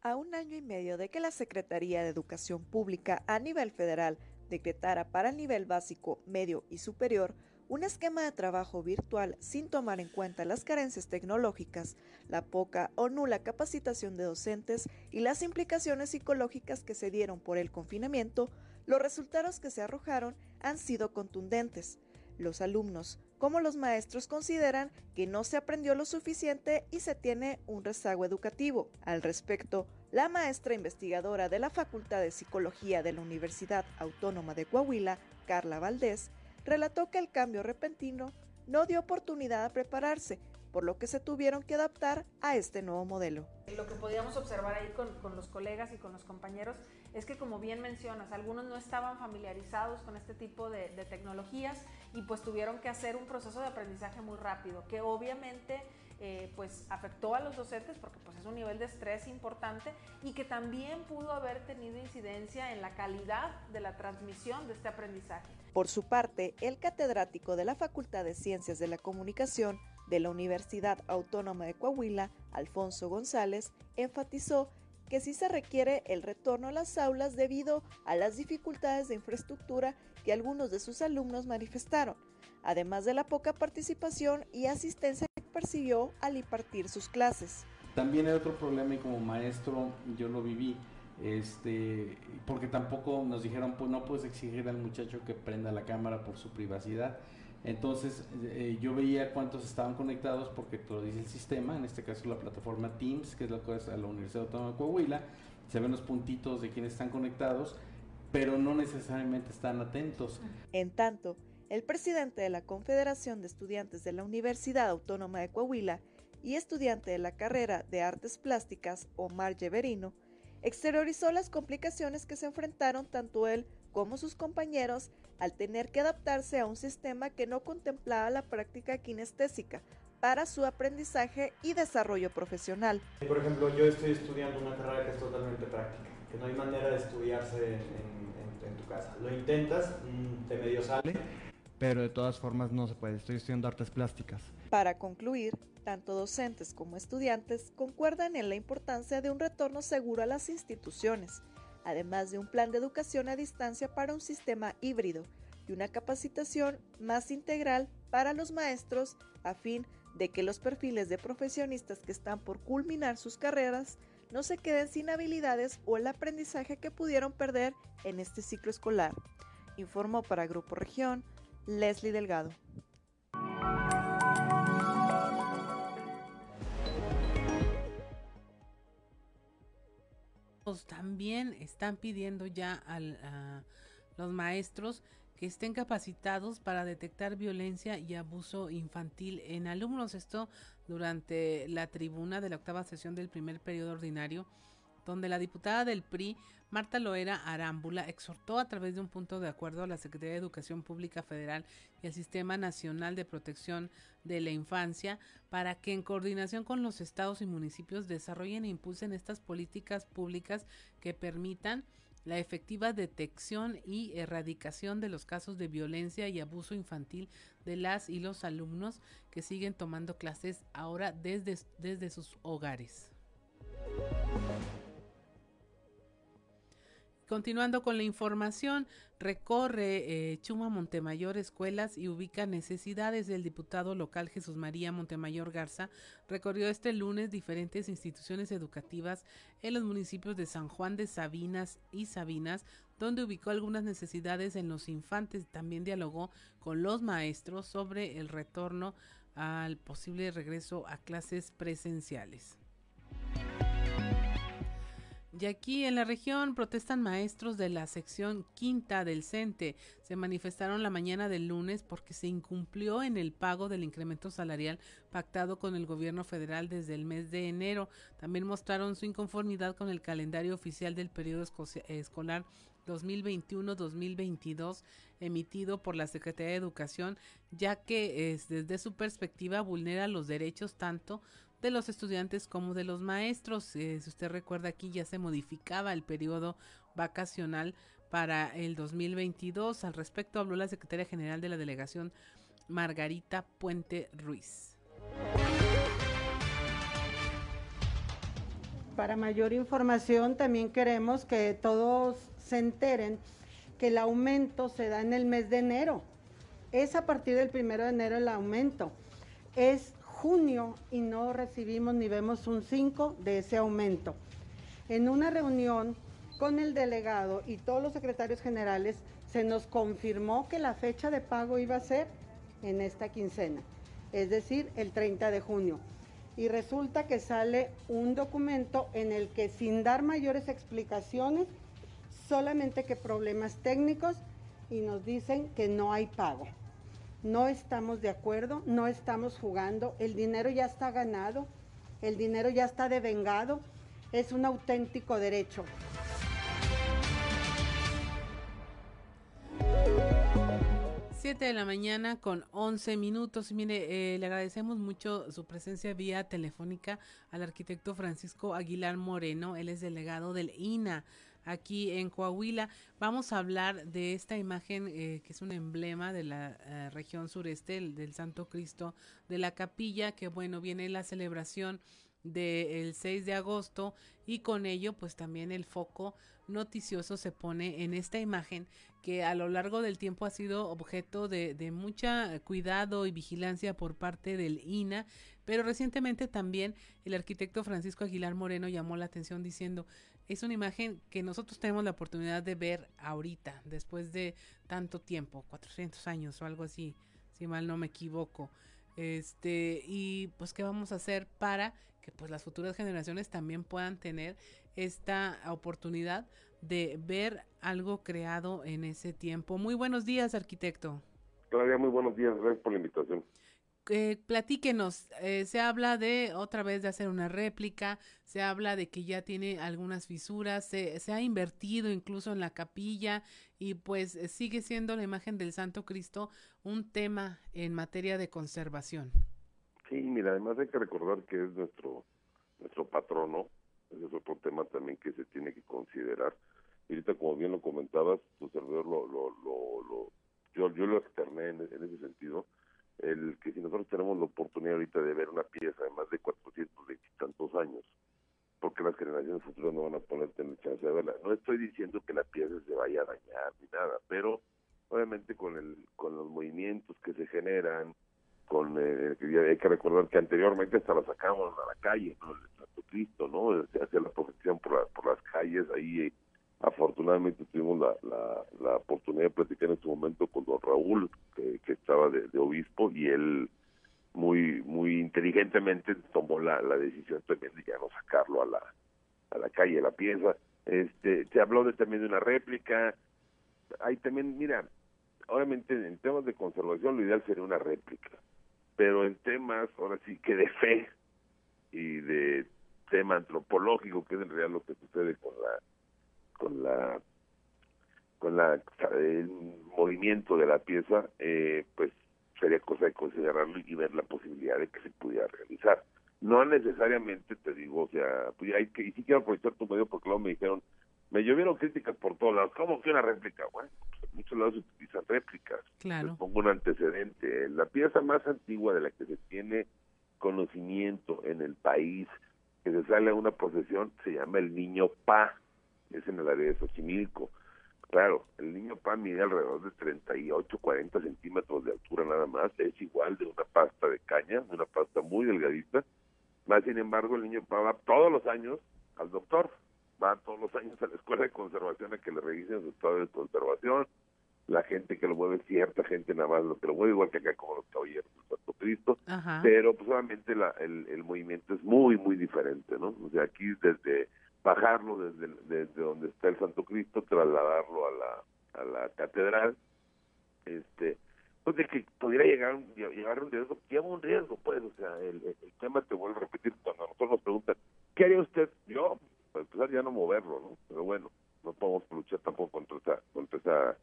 A un año y medio de que la Secretaría de Educación Pública a nivel federal decretara para el nivel básico, medio y superior un esquema de trabajo virtual sin tomar en cuenta las carencias tecnológicas, la poca o nula capacitación de docentes y las implicaciones psicológicas que se dieron por el confinamiento, los resultados que se arrojaron han sido contundentes. Los alumnos, como los maestros, consideran que no se aprendió lo suficiente y se tiene un rezago educativo. Al respecto, la maestra investigadora de la Facultad de Psicología de la Universidad Autónoma de Coahuila, Carla Valdés, relató que el cambio repentino no dio oportunidad a prepararse, por lo que se tuvieron que adaptar a este nuevo modelo. Lo que podíamos observar ahí con, los colegas y con los compañeros es que, como bien mencionas, algunos no estaban familiarizados con este tipo de, de tecnologías y pues tuvieron que hacer un proceso de aprendizaje muy rápido, que obviamente eh, pues afectó a los docentes porque pues es un nivel de estrés importante y que también pudo haber tenido incidencia en la calidad de la transmisión de este aprendizaje. Por su parte, el catedrático de la Facultad de Ciencias de la Comunicación de la Universidad Autónoma de Coahuila, Alfonso González, enfatizó que sí se requiere el retorno a las aulas debido a las dificultades de infraestructura que algunos de sus alumnos manifestaron, además de la poca participación y asistencia percibió al impartir sus clases. También hay otro problema y como maestro yo lo viví, este, porque tampoco nos dijeron, pues no puedes exigir al muchacho que prenda la cámara por su privacidad. Entonces eh, yo veía cuántos estaban conectados porque te lo dice el sistema, en este caso la plataforma Teams, que es la cosa de la Universidad Autónoma de Coahuila, se ven los puntitos de quienes están conectados, pero no necesariamente están atentos. En tanto, el presidente de la Confederación de Estudiantes de la Universidad Autónoma de Coahuila y estudiante de la carrera de Artes Plásticas, Omar Yeverino, exteriorizó las complicaciones que se enfrentaron tanto él como sus compañeros al tener que adaptarse a un sistema que no contemplaba la práctica kinestésica para su aprendizaje y desarrollo profesional. Por ejemplo, yo estoy estudiando una carrera que es totalmente práctica, que no hay manera de estudiarse en, tu casa. Lo intentas, mm, te medio sale, pero de todas formas no se puede. Estoy estudiando artes plásticas. Para concluir, tanto docentes como estudiantes concuerdan en la importancia de un retorno seguro a las instituciones, además de un plan de educación a distancia para un sistema híbrido y una capacitación más integral para los maestros a fin de que los perfiles de profesionistas que están por culminar sus carreras no se queden sin habilidades o el aprendizaje que pudieron perder en este ciclo escolar. Informó para Grupo Región Leslie Delgado. También están pidiendo ya a los maestros que estén capacitados para detectar violencia y abuso infantil en alumnos. Esto durante la tribuna de la octava sesión del primer periodo ordinario, donde la diputada del PRI, Marta Loera Arámbula, exhortó a través de un punto de acuerdo a la Secretaría de Educación Pública Federal y al Sistema Nacional de Protección de la Infancia para que en coordinación con los estados y municipios desarrollen e impulsen estas políticas públicas que permitan la efectiva detección y erradicación de los casos de violencia y abuso infantil de las y los alumnos que siguen tomando clases ahora desde, desde sus hogares. Continuando con la información, recorre eh, Chuma Montemayor escuelas y ubica necesidades del diputado local Jesús María Montemayor Garza. Recorrió este lunes diferentes instituciones educativas en los municipios de San Juan de Sabinas y Sabinas, donde ubicó algunas necesidades en los infantes. También dialogó con los maestros sobre el retorno al posible regreso a clases presenciales. Y aquí en la región protestan maestros de la sección quinta del CENTE. Se manifestaron la mañana del lunes porque se incumplió en el pago del incremento salarial pactado con el gobierno federal desde el mes de enero. También mostraron su inconformidad con el calendario oficial del periodo escolar 2021-2022 emitido por la Secretaría de Educación, ya que es, desde su perspectiva vulnera los derechos tanto de los estudiantes como de los maestros. Eh, si usted recuerda aquí ya se modificaba el periodo vacacional para el 2022. Al respecto habló la secretaria general de la delegación Margarita Puente Ruiz. Para mayor información también queremos que todos se enteren que el aumento se da en el mes de enero. Es a partir del primero de enero el aumento. Es junio y no recibimos ni vemos un 5 de ese aumento. En una reunión con el delegado y todos los secretarios generales se nos confirmó que la fecha de pago iba a ser en esta quincena, es decir, el 30 de junio. Y resulta que sale un documento en el que sin dar mayores explicaciones, solamente que problemas técnicos y nos dicen que no hay pago no estamos de acuerdo, no estamos jugando, el dinero ya está ganado, el dinero ya está devengado, es un auténtico derecho. Siete de la mañana con 11 minutos. Mire, eh, le agradecemos mucho su presencia vía telefónica al arquitecto Francisco Aguilar Moreno. Él es delegado del INA aquí en Coahuila. Vamos a hablar de esta imagen eh, que es un emblema de la eh, región sureste, del Santo Cristo de la Capilla, que bueno, viene la celebración del 6 de agosto y con ello pues también el foco noticioso se pone en esta imagen que a lo largo del tiempo ha sido objeto de, de mucha cuidado y vigilancia por parte del INA, pero recientemente también el arquitecto Francisco Aguilar Moreno llamó la atención diciendo, es una imagen que nosotros tenemos la oportunidad de ver ahorita, después de tanto tiempo, 400 años o algo así, si mal no me equivoco. Este, y pues qué vamos a hacer para que pues las futuras generaciones también puedan tener esta oportunidad de ver algo creado en ese tiempo. Muy buenos días, arquitecto. Claudia, muy buenos días, gracias por la invitación. Eh, platíquenos, eh, se habla de otra vez de hacer una réplica, se habla de que ya tiene algunas fisuras, se, se ha invertido incluso en la capilla y pues eh, sigue siendo la imagen del Santo Cristo un tema en materia de conservación. Sí, mira, además hay que recordar que es nuestro nuestro patrono, ese es otro tema también que se tiene que considerar. Y ahorita, como bien lo comentabas, tu servidor lo, lo, lo, yo, yo lo externé en, en ese sentido el que si nosotros tenemos la oportunidad ahorita de ver una pieza de más de 420 y tantos años, porque las generaciones futuras no van a poner tener chance de verla. No estoy diciendo que la pieza se vaya a dañar ni nada, pero obviamente con el con los movimientos que se generan, con eh, hay que recordar que anteriormente hasta la sacábamos a la calle, ¿no? El Santo Cristo, ¿no? Se hacía la procesión por, por las calles ahí afortunadamente tuvimos la, la, la, oportunidad de platicar en su momento con don Raúl, que, estaba de, obispo, y él muy muy inteligentemente tomó la, la decisión también de ya no sacarlo a la, a la calle, la pieza. Este, se habló de, también de una réplica. Hay también, mira, obviamente en temas de conservación lo ideal sería una réplica, pero en temas, ahora sí que de fe y de tema antropológico, que es en realidad lo que sucede con la con la con la el movimiento de la pieza eh, pues sería cosa de considerarlo y ver la posibilidad de que se pudiera realizar. No necesariamente te digo o sea pues hay que y sí quiero aprovechar tu medio porque luego me dijeron me llovieron críticas por todos lados. Cómo que una réplica bueno pues en muchos lados se utilizan réplicas. Claro. Les pongo un antecedente. La pieza más antigua de la que se tiene conocimiento en el país que se sale a una procesión se llama el niño pa es en el área de Xochimilco. Claro, el niño pan mide alrededor de 38, 40 centímetros de altura nada más, es igual de una pasta de caña, una pasta muy delgadita, más sin embargo el niño pan va todos los años al doctor, va todos los años a la escuela de conservación a que le revisen su estado de conservación, la gente que lo mueve, cierta gente nada más lo que lo mueve, igual que acá como los caballeros del Santo Cristo, Ajá. pero pues obviamente la, el, el movimiento es muy, muy diferente, ¿no? O sea, aquí desde bajarlo desde, donde está el Santo Cristo, trasladarlo a la, a la catedral, este, pues de que pudiera llegar, llegar un riesgo, lleva un riesgo, pues, o sea, el, el tema te vuelvo a repetir, cuando a nosotros nos preguntan, ¿qué haría usted? Yo, para empezar ya no moverlo, ¿no? Pero bueno, no podemos luchar tampoco contra esa, contra esa,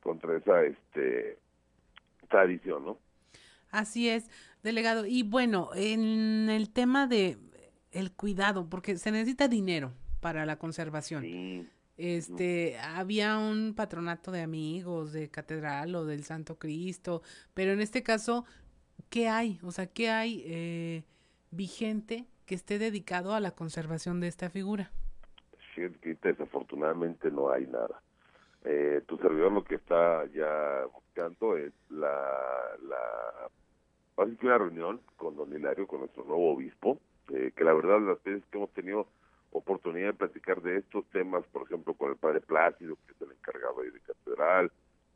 contra esa, este, tradición, ¿no? Así es, delegado. Y bueno, en el tema de el cuidado, porque se necesita dinero para la conservación. Sí. Este, había un patronato de amigos de catedral o del Santo Cristo, pero en este caso, ¿qué hay? O sea, ¿qué hay eh, vigente que esté dedicado a la conservación de esta figura? Sí, desafortunadamente no hay nada. Eh, tu servidor lo que está ya buscando es la, la, así que una reunión con don Hilario, con nuestro nuevo obispo, eh, que la verdad las veces que hemos tenido oportunidad de platicar de estos temas, por ejemplo, con el padre Plácido, que es el encargado ahí de catedral,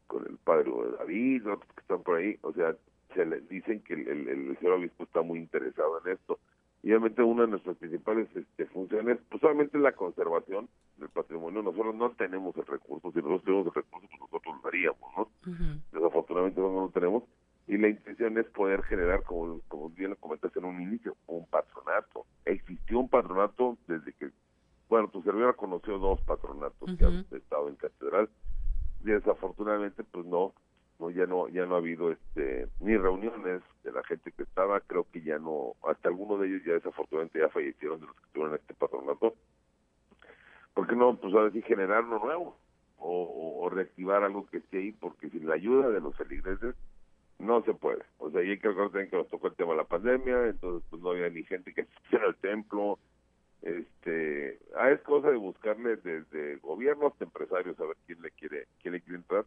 con el padre David, otros que están por ahí, o sea, se le dicen que el, el, el señor obispo está muy interesado en esto. Y obviamente una de nuestras principales este, funciones, pues solamente la conservación del patrimonio. Nosotros no tenemos el recurso, si nosotros tenemos el recurso, pues nosotros lo haríamos, ¿no? Uh -huh. Desafortunadamente no lo tenemos y la intención es poder generar, como, como bien lo comentaste en un inicio, un patronato. Existió un patronato desde que, bueno, tu servidora conoció dos patronatos uh -huh. que han estado en catedral y desafortunadamente pues no, no ya no ya no ha habido este ni reuniones de la gente que estaba, creo que ya no, hasta algunos de ellos ya desafortunadamente ya fallecieron de los que estuvieron en este patronato. ¿Por qué no, pues a decir, generar uno nuevo? O, o, o reactivar algo que esté ahí, porque sin la ayuda de los feligreses no se puede. O sea, y hay que recordar que nos tocó el tema de la pandemia, entonces pues no había ni gente que hiciera el tema ejemplo. Este, ah, es cosa de buscarle desde gobiernos hasta empresarios a ver quién le quiere, quién le quiere entrar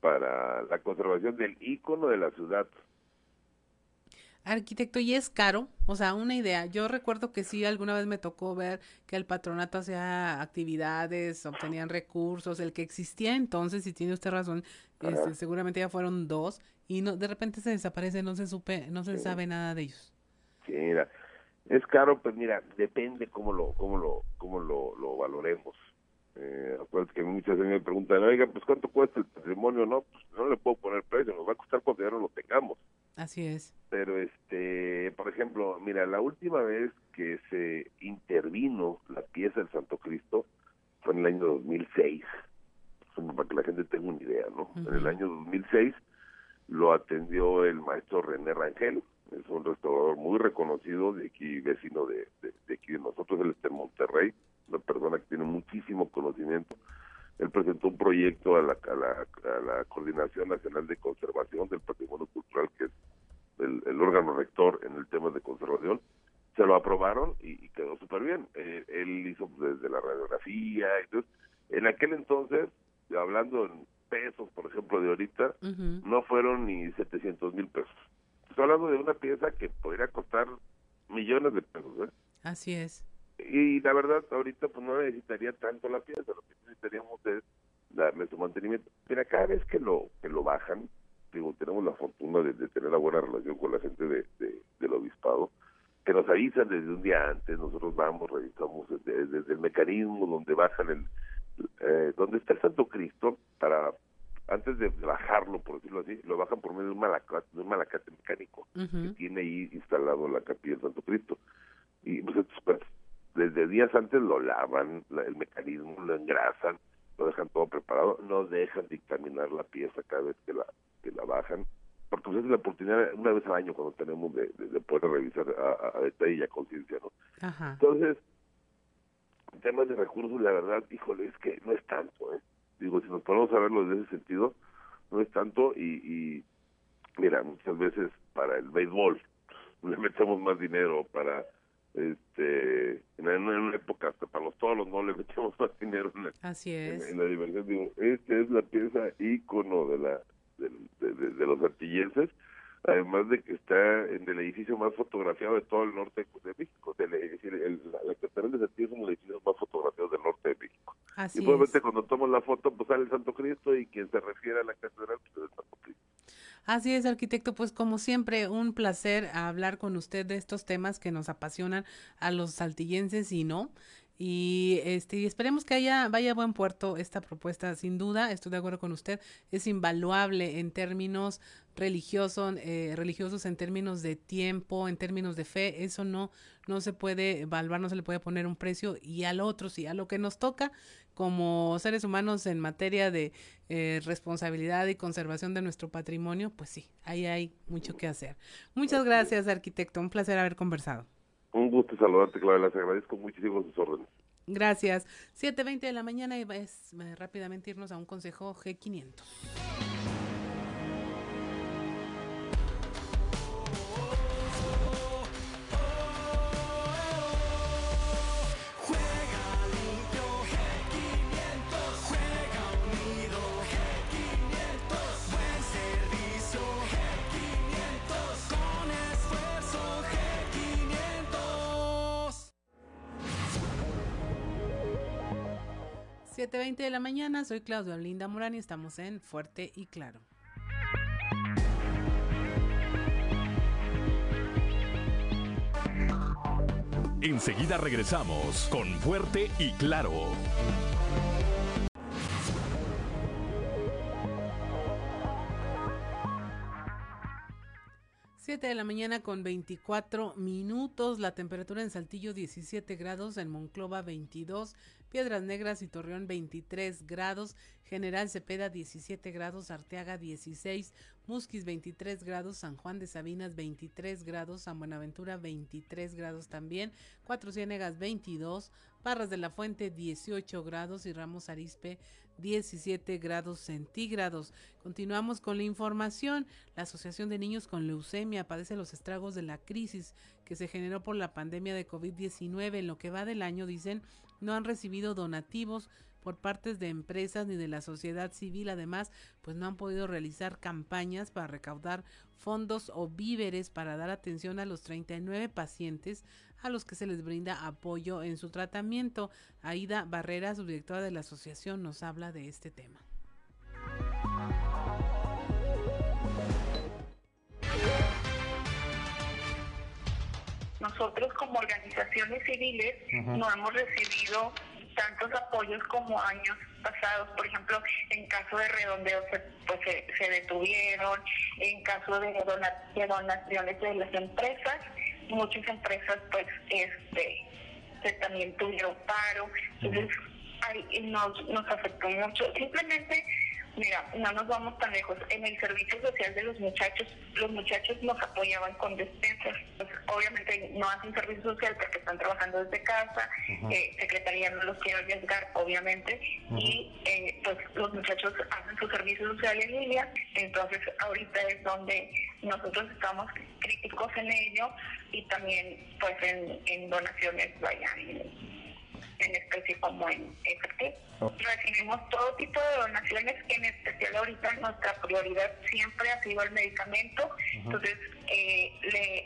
para la conservación del ícono de la ciudad. Arquitecto, ¿y es caro? O sea, una idea. Yo recuerdo que sí, alguna vez me tocó ver que el patronato hacía actividades, obtenían recursos, el que existía entonces, si tiene usted razón, este, seguramente ya fueron dos, y no de repente se desaparece, no se supe, no se sabe nada de ellos. Sí, mira, es caro, pues mira, depende cómo lo, cómo lo, cómo lo, lo valoremos. Eh, acuérdate que muchas veces me preguntan, oiga, pues cuánto cuesta el patrimonio, no, pues no le puedo poner precio, nos va a costar cuando ya no lo tengamos. Así es. Pero, este, por ejemplo, mira, la última vez que se intervino la pieza del Santo Cristo fue en el año 2006, para que la gente tenga una idea, ¿no? En el año 2006 lo atendió el maestro René Rangel, es un restaurador muy reconocido de aquí, vecino de, de, aquí de nosotros, él está en Monterrey, una persona que tiene muchísimo conocimiento. Él presentó un proyecto a la, a la, a la Coordinación Nacional de Conservación del Patrimonio Cultural, que es el, órgano rector en el tema de conservación, se lo aprobaron y, quedó súper bien. Eh, él hizo pues, desde la radiografía, entonces, en aquel entonces, hablando en pesos, por ejemplo, de ahorita, no fueron ni 700 mil pesos. Estoy hablando de una pieza que podría costar millones de pesos. ¿eh? Así es. Y, la verdad, ahorita pues no necesitaría tanto la pieza, lo que necesitaríamos es darle su mantenimiento. Mira, cada vez que lo, que lo bajan, digo, tenemos la fortuna de, tener una buena relación con la gente de, del obispado, que nos avisan desde un día antes, nosotros vamos, revisamos desde, el mecanismo donde bajan el, eh, donde está el Santo Cristo, para antes de bajarlo, por decirlo así, lo bajan por medio de un malacate, de un malacate mecánico que tiene ahí instalado la capilla del Santo Cristo. Y pues, pues, desde días antes lo lavan, el mecanismo lo engrasan, lo dejan todo preparado, no dejan dictaminar la pieza cada vez que la que la bajan, porque pues es la oportunidad una vez al año cuando tenemos de, poder revisar a, detalle y a conciencia, ¿no? Entonces, en temas de recursos, la verdad, híjole, es que no es tanto, ¿eh? Digo, si nos ponemos a verlo desde ese sentido, no es tanto y, y mira, muchas veces para el béisbol le metemos más dinero, para este en, una época hasta para los toros no le metemos más dinero en la, Así es. En, la diversión digo esta es la pieza ícono de la de, de, los artillenses, además de que está en el edificio más fotografiado de todo el norte de México. es decir, el, la, Catedral de Santiago es uno de los edificios más fotografiados del norte de México. y probablemente cuando tomo la foto, pues sale el Santo Cristo y quien se refiere a la Catedral, pues es el Santo Cristo. Así es, arquitecto, pues como siempre, un placer hablar con usted de estos temas que nos apasionan a los saltillenses y no y este esperemos que haya vaya a buen puerto esta propuesta sin duda estoy de acuerdo con usted es invaluable en términos religiosos eh, religiosos en términos de tiempo en términos de fe eso no no se puede evaluar no se le puede poner un precio y al otro sí a lo que nos toca como seres humanos en materia de eh, responsabilidad y conservación de nuestro patrimonio pues sí ahí hay mucho que hacer. Muchas gracias arquitecto un placer haber conversado un gusto saludarte, Claudia. Les agradezco muchísimo sus órdenes. Gracias. 7.20 de la mañana y es eh, rápidamente irnos a un consejo G500. Veinte de la mañana, soy Claudio Linda Morán y estamos en Fuerte y Claro. Enseguida regresamos con Fuerte y Claro. 7 de la mañana con 24 minutos, la temperatura en Saltillo 17 grados, en Monclova 22, Piedras Negras y Torreón 23 grados, General Cepeda 17 grados, Arteaga 16, Musquis 23 grados, San Juan de Sabinas 23 grados, San Buenaventura 23 grados también, Cuatro Ciénegas 22, Parras de la Fuente 18 grados. Y Ramos Arispe 17 grados centígrados. Continuamos con la información. La Asociación de Niños con Leucemia padece los estragos de la crisis que se generó por la pandemia de COVID-19. En lo que va del año, dicen, no han recibido donativos por partes de empresas ni de la sociedad civil. Además, pues no han podido realizar campañas para recaudar fondos o víveres para dar atención a los 39 pacientes a los que se les brinda apoyo en su tratamiento. Aida Barrera, subdirectora de la asociación, nos habla de este tema. Nosotros como organizaciones civiles no hemos recibido tantos apoyos como años pasados. Por ejemplo, en caso de redondeo se, pues, se, detuvieron, en caso de, de donaciones de las empresas, muchas empresas pues este también tuvieron paro. Entonces, nos, nos afectó mucho. Simplemente Mira, no nos vamos tan lejos. En el servicio social de los muchachos, los muchachos nos apoyaban con despensas. Pues, obviamente no hacen servicio social porque están trabajando desde casa, eh, Secretaría no los quiere arriesgar, obviamente, y eh, pues los muchachos hacen su servicio social en línea. Entonces, ahorita es donde nosotros estamos críticos en ello y también pues en, en donaciones, vaya, en especie como en efectivo. Recibimos todo tipo de donaciones, en especial ahorita nuestra prioridad siempre ha sido el medicamento. Entonces, eh,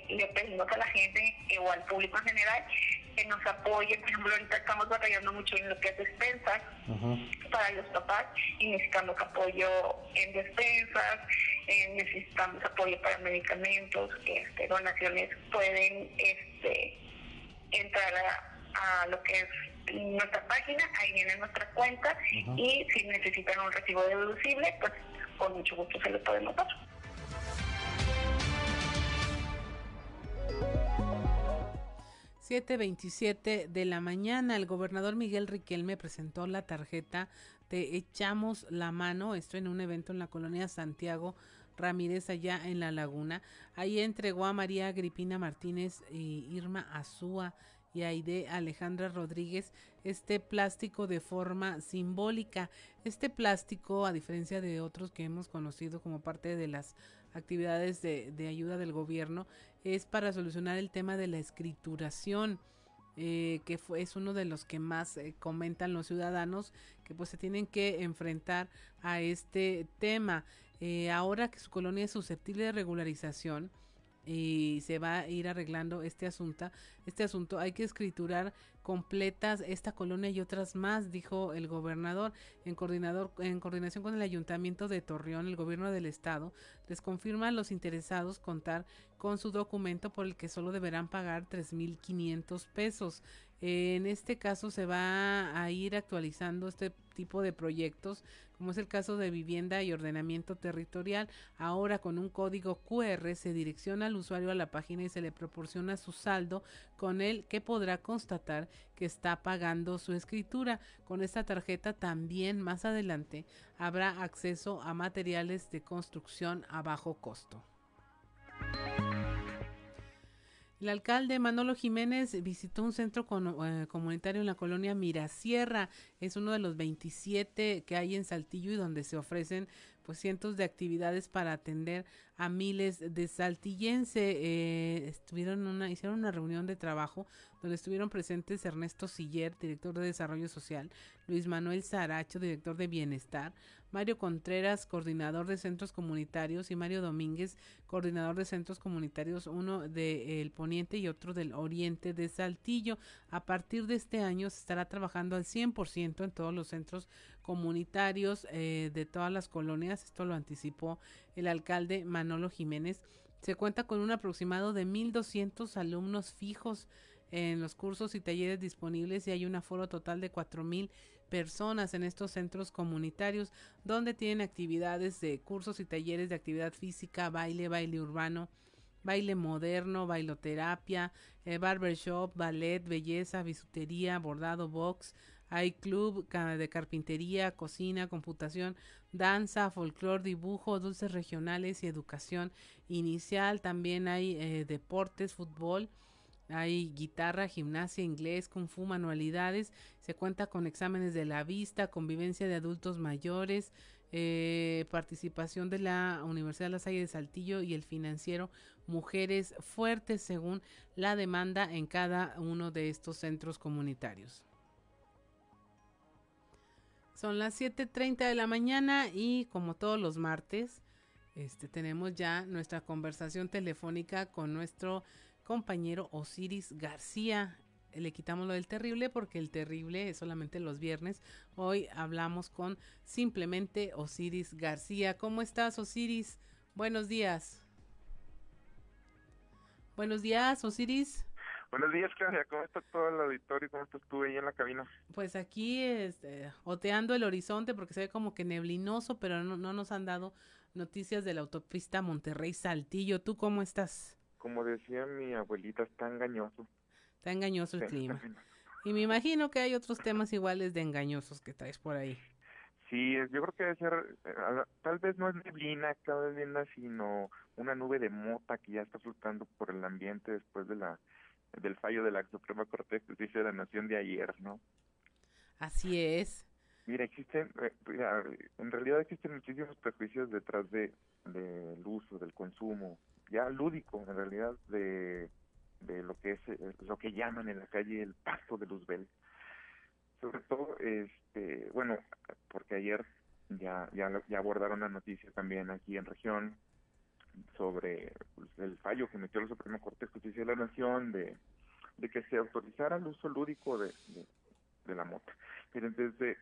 le, pedimos a la gente o al público en general que nos apoye. Por ejemplo, ahorita estamos batallando mucho en lo que es despensas para los papás y necesitamos apoyo en despensas, eh, necesitamos apoyo para medicamentos, este, donaciones pueden este, entrar a lo que es nuestra página, ahí viene nuestra cuenta y si necesitan un recibo deducible, pues con mucho gusto se lo podemos dar. Siete veintisiete de la mañana, el gobernador Miguel Riquelme presentó la tarjeta de Echamos la Mano, esto en un evento en la colonia Santiago Ramírez, allá en La Laguna. Ahí entregó a María Agripina Martínez y Irma Azúa y Aide Alejandra Rodríguez este plástico de forma simbólica. Este plástico, a diferencia de otros que hemos conocido como parte de las actividades de, ayuda del gobierno, es para solucionar el tema de la escrituración. Eh, que fue, es uno de los que más eh, comentan los ciudadanos que pues se tienen que enfrentar a este tema. Eh, ahora que su colonia es susceptible de regularización, y se va a ir arreglando este asunto. Este asunto hay que escriturar completas esta colonia y otras más, dijo el gobernador en coordinador en coordinación con el Ayuntamiento de Torreón, el gobierno del estado les confirma a los interesados contar con su documento por el que solo deberán pagar 3.500 pesos. En este caso se va a ir actualizando este tipo de proyectos, como es el caso de vivienda y ordenamiento territorial. Ahora con un código QR se direcciona al usuario a la página y se le proporciona su saldo con el que podrá constatar que está pagando su escritura. Con esta tarjeta también más adelante habrá acceso a materiales de construcción a bajo costo. El alcalde Manolo Jiménez visitó un centro eh, comunitario en la colonia Mirasierra. Es uno de los 27 que hay en Saltillo y donde se ofrecen pues cientos de actividades para atender a miles de saltillenses. Eh, estuvieron una, hicieron una reunión de trabajo donde estuvieron presentes Ernesto Siller, director de Desarrollo Social, Luis Manuel Saracho, director de Bienestar, Mario Contreras, coordinador de centros comunitarios, y Mario Domínguez, coordinador de centros comunitarios, uno del Poniente y otro del Oriente de Saltillo. A partir de este año se estará trabajando al 100% en todos los centros comunitarios eh, de todas las colonias. Esto lo anticipó el alcalde Manolo Jiménez. Se cuenta con un aproximado de 1.200 alumnos fijos en los cursos y talleres disponibles y hay un aforo total de 4.000 personas en estos centros comunitarios donde tienen actividades de cursos y talleres de actividad física, baile, baile urbano, baile moderno, bailoterapia, eh, barbershop, ballet, belleza, bisutería, bordado, box, hay club de carpintería, cocina, computación, danza, folclor, dibujo, dulces regionales y educación inicial. También hay eh, deportes, fútbol Hay guitarra, gimnasia, inglés, kung fu, manualidades. Se cuenta con exámenes de la vista, convivencia de adultos mayores, eh, participación de la Universidad de La Salle de Saltillo y el financiero Mujeres Fuertes según la demanda en cada uno de estos centros comunitarios. Son las 7.30 de la mañana y como todos los martes, este, tenemos ya nuestra conversación telefónica con nuestro compañero Osiris García. Le quitamos lo del terrible porque el terrible es solamente los viernes. Hoy hablamos con simplemente Osiris García. ¿Cómo estás, Osiris? Buenos días. Buenos días, Osiris. Buenos días, Claudia. ¿Cómo está todo el auditorio? ¿Cómo estás tú ahí en la cabina? Pues aquí, este, oteando el horizonte porque se ve como que neblinoso, pero no, no nos han dado noticias de la autopista Monterrey-Saltillo. ¿Tú cómo estás? como decía mi abuelita, está engañoso. Está engañoso el clima. Y me imagino que hay otros temas iguales de engañosos que traes por ahí. Sí, yo creo que debe ser, eh, tal vez no es neblina, neblina, sino una nube de mota que ya está flotando por el ambiente después de la del fallo de la Suprema Corte de Justicia de la Nación de ayer, ¿no? Así es. Mira, existen, eh, en realidad existen muchísimos prejuicios detrás de del uso, del consumo ya lúdico en realidad de, de lo que es eh, lo que llaman en la calle el pasto de Luzbel. Sobre todo, este, bueno, porque ayer ya, ya, ya abordaron la noticia también aquí en región sobre pues, el fallo que metió la Suprema Corte de Justicia de la Nación de, de que se autorizara el uso lúdico de, de, la mota. Miren, desde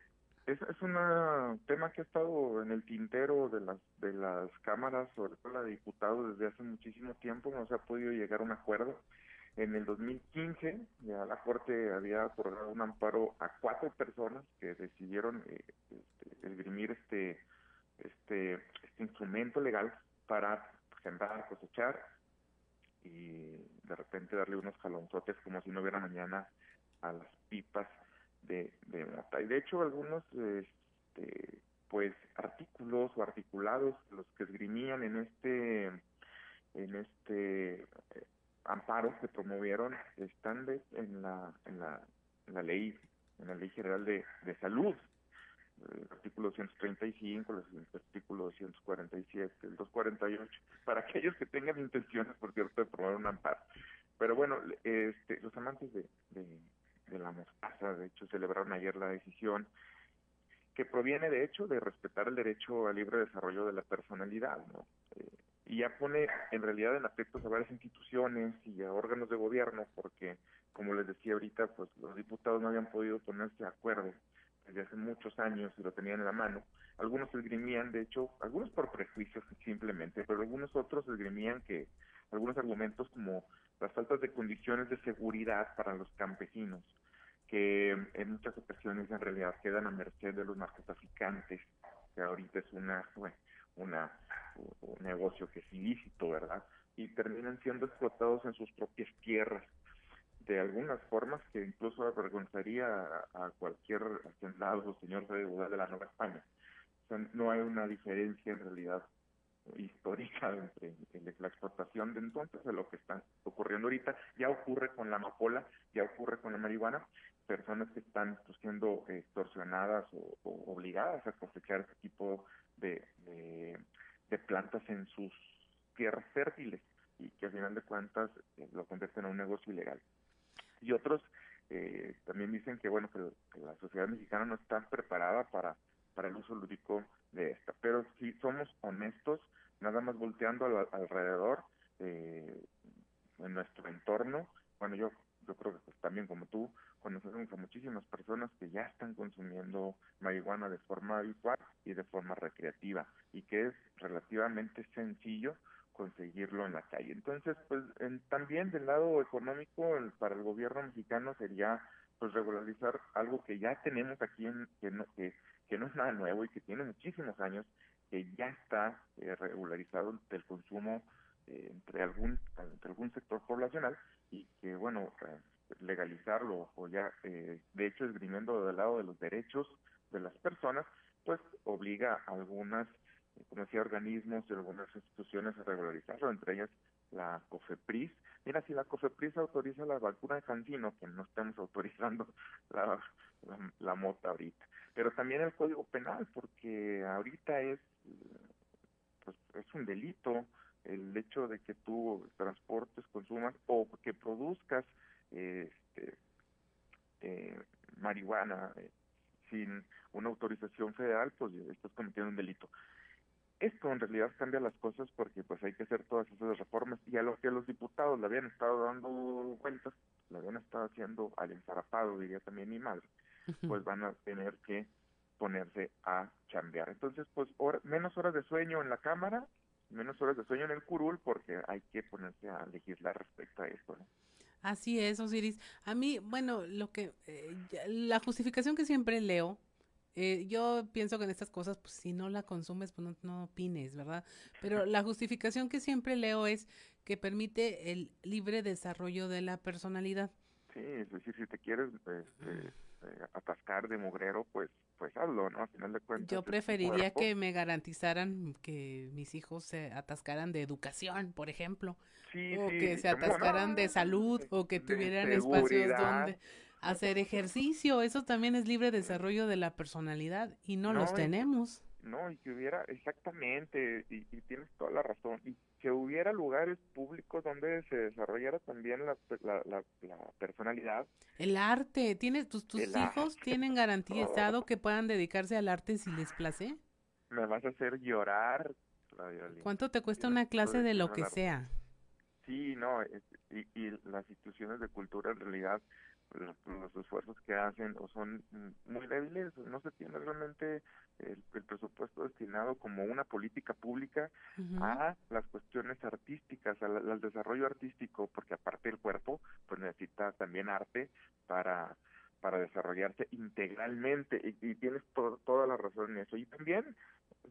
es, es un tema que ha estado en el tintero de las de las cámaras, sobre todo la de diputados, desde hace muchísimo tiempo, no se ha podido llegar a un acuerdo. En el 2015 ya la Corte había otorgado un amparo a cuatro personas que decidieron eh, este, esgrimir este, este, este instrumento legal para sembrar, cosechar y de repente darle unos jalonzotes como si no hubiera mañana a las pipas de, de mota. Y de hecho algunos este, pues artículos o articulados los que esgrimían en este en este eh, amparo que promovieron están de, en la en la, en la ley en la ley general de, de salud el artículo 135, el artículo 247, el 248, para aquellos que tengan intenciones, por cierto, de promover un amparo. Pero bueno, este, los amantes de, de la mostaza. De hecho, celebraron ayer la decisión que proviene, de hecho, de respetar el derecho al libre desarrollo de la personalidad, ¿no? Eh, y ya pone en realidad en aspectos a varias instituciones y a órganos de gobierno, porque, como les decía ahorita, pues los diputados no habían podido ponerse de acuerdo desde hace muchos años y lo tenían en la mano. Algunos esgrimían, de hecho, algunos por prejuicios simplemente, pero algunos otros esgrimían que algunos argumentos como las faltas de condiciones de seguridad para los campesinos, que en muchas ocasiones en realidad quedan a merced de los narcotraficantes, que ahorita es una, una un negocio que es ilícito, ¿verdad? Y terminan siendo explotados en sus propias tierras de algunas formas que incluso avergonzaría a, cualquier hacendado o señor de de la Nueva España. no hay una diferencia en realidad histórica entre, la explotación de entonces de lo que está ocurriendo ahorita. Ya ocurre con la amapola, ya ocurre con la marihuana, personas que están pues, siendo extorsionadas o, obligadas a cosechar este tipo de, de, plantas en sus tierras fértiles y que al final de cuentas eh, lo convierten en un negocio ilegal. Y otros eh, también dicen que bueno que, la sociedad mexicana no está preparada para para el uso lúdico de esta. Pero si somos honestos, nada más volteando alrededor, eh, en nuestro entorno, bueno, yo yo creo que pues, también como tú, conocemos a muchísimas personas que ya están consumiendo marihuana de forma habitual y de forma recreativa y que es relativamente sencillo conseguirlo en la calle. Entonces, pues también del lado económico para el gobierno mexicano sería pues regularizar algo que ya tenemos aquí en que no que, no es nada nuevo y que tiene muchísimos años que ya está eh, regularizado el consumo eh, entre algún entre algún sector poblacional y que bueno eh, legalizarlo o ya de hecho esgrimiendo del lado de los derechos de las personas pues obliga a algunas como decía organismos y algunas instituciones a regularizarlo entre ellas la COFEPRIS. Mira, si la COFEPRIS autoriza la vacuna de Cancino, que no estamos autorizando la, la, la mota ahorita. Pero también el Código Penal, porque ahorita es, pues, es un delito el hecho de que tú transportes, consumas o que produzcas este, eh, marihuana eh, sin una autorización federal, pues estás cometiendo un delito. Esto en realidad cambia las cosas porque pues hay que hacer todas esas reformas y a lo que los diputados le habían estado dando vueltas, le habían estado haciendo al ensarapado, diría también mi madre, pues van a tener que ponerse a chambear. Entonces, pues menos horas de sueño en la Cámara, menos horas de sueño en el curul porque hay que ponerse a legislar respecto a esto, ¿no? Así es, Osiris. A mí, bueno, lo que eh, la justificación que siempre leo, eh, yo pienso que en estas cosas, pues si no la consumes, pues no, no opines, ¿verdad? Pero la justificación que siempre leo es que permite el libre desarrollo de la personalidad. Sí, es decir, si te quieres este, eh, atascar de mugrero, pues pues hazlo, ¿no? A final de cuentas. Yo preferiría que me garantizaran que mis hijos se atascaran de educación, por ejemplo. Sí, o sí, que se ¿cómo atascaran de salud o que tuvieran espacios donde hacer ejercicio. Eso también es libre desarrollo de la personalidad y no, los y- tenemos. No, y que hubiera, exactamente, y, y tienes toda la razón, y que hubiera lugares públicos donde se desarrollara también la, la, la, la personalidad. El arte, ¿tienes tus, tus El hijos tienen garantizado que puedan dedicarse al arte si les place? Me vas a hacer llorar. ¿Cuánto te cuesta una clase de lo que sea? Sí, no, es- y, y las instituciones de cultura en realidad, los, los esfuerzos que hacen o son muy débiles, no se tiene realmente el, el presupuesto destinado como una política pública a las cuestiones artísticas, al, al desarrollo artístico, porque aparte el cuerpo pues necesita también arte para para desarrollarse integralmente y, y tienes to- toda la razón en eso. Y también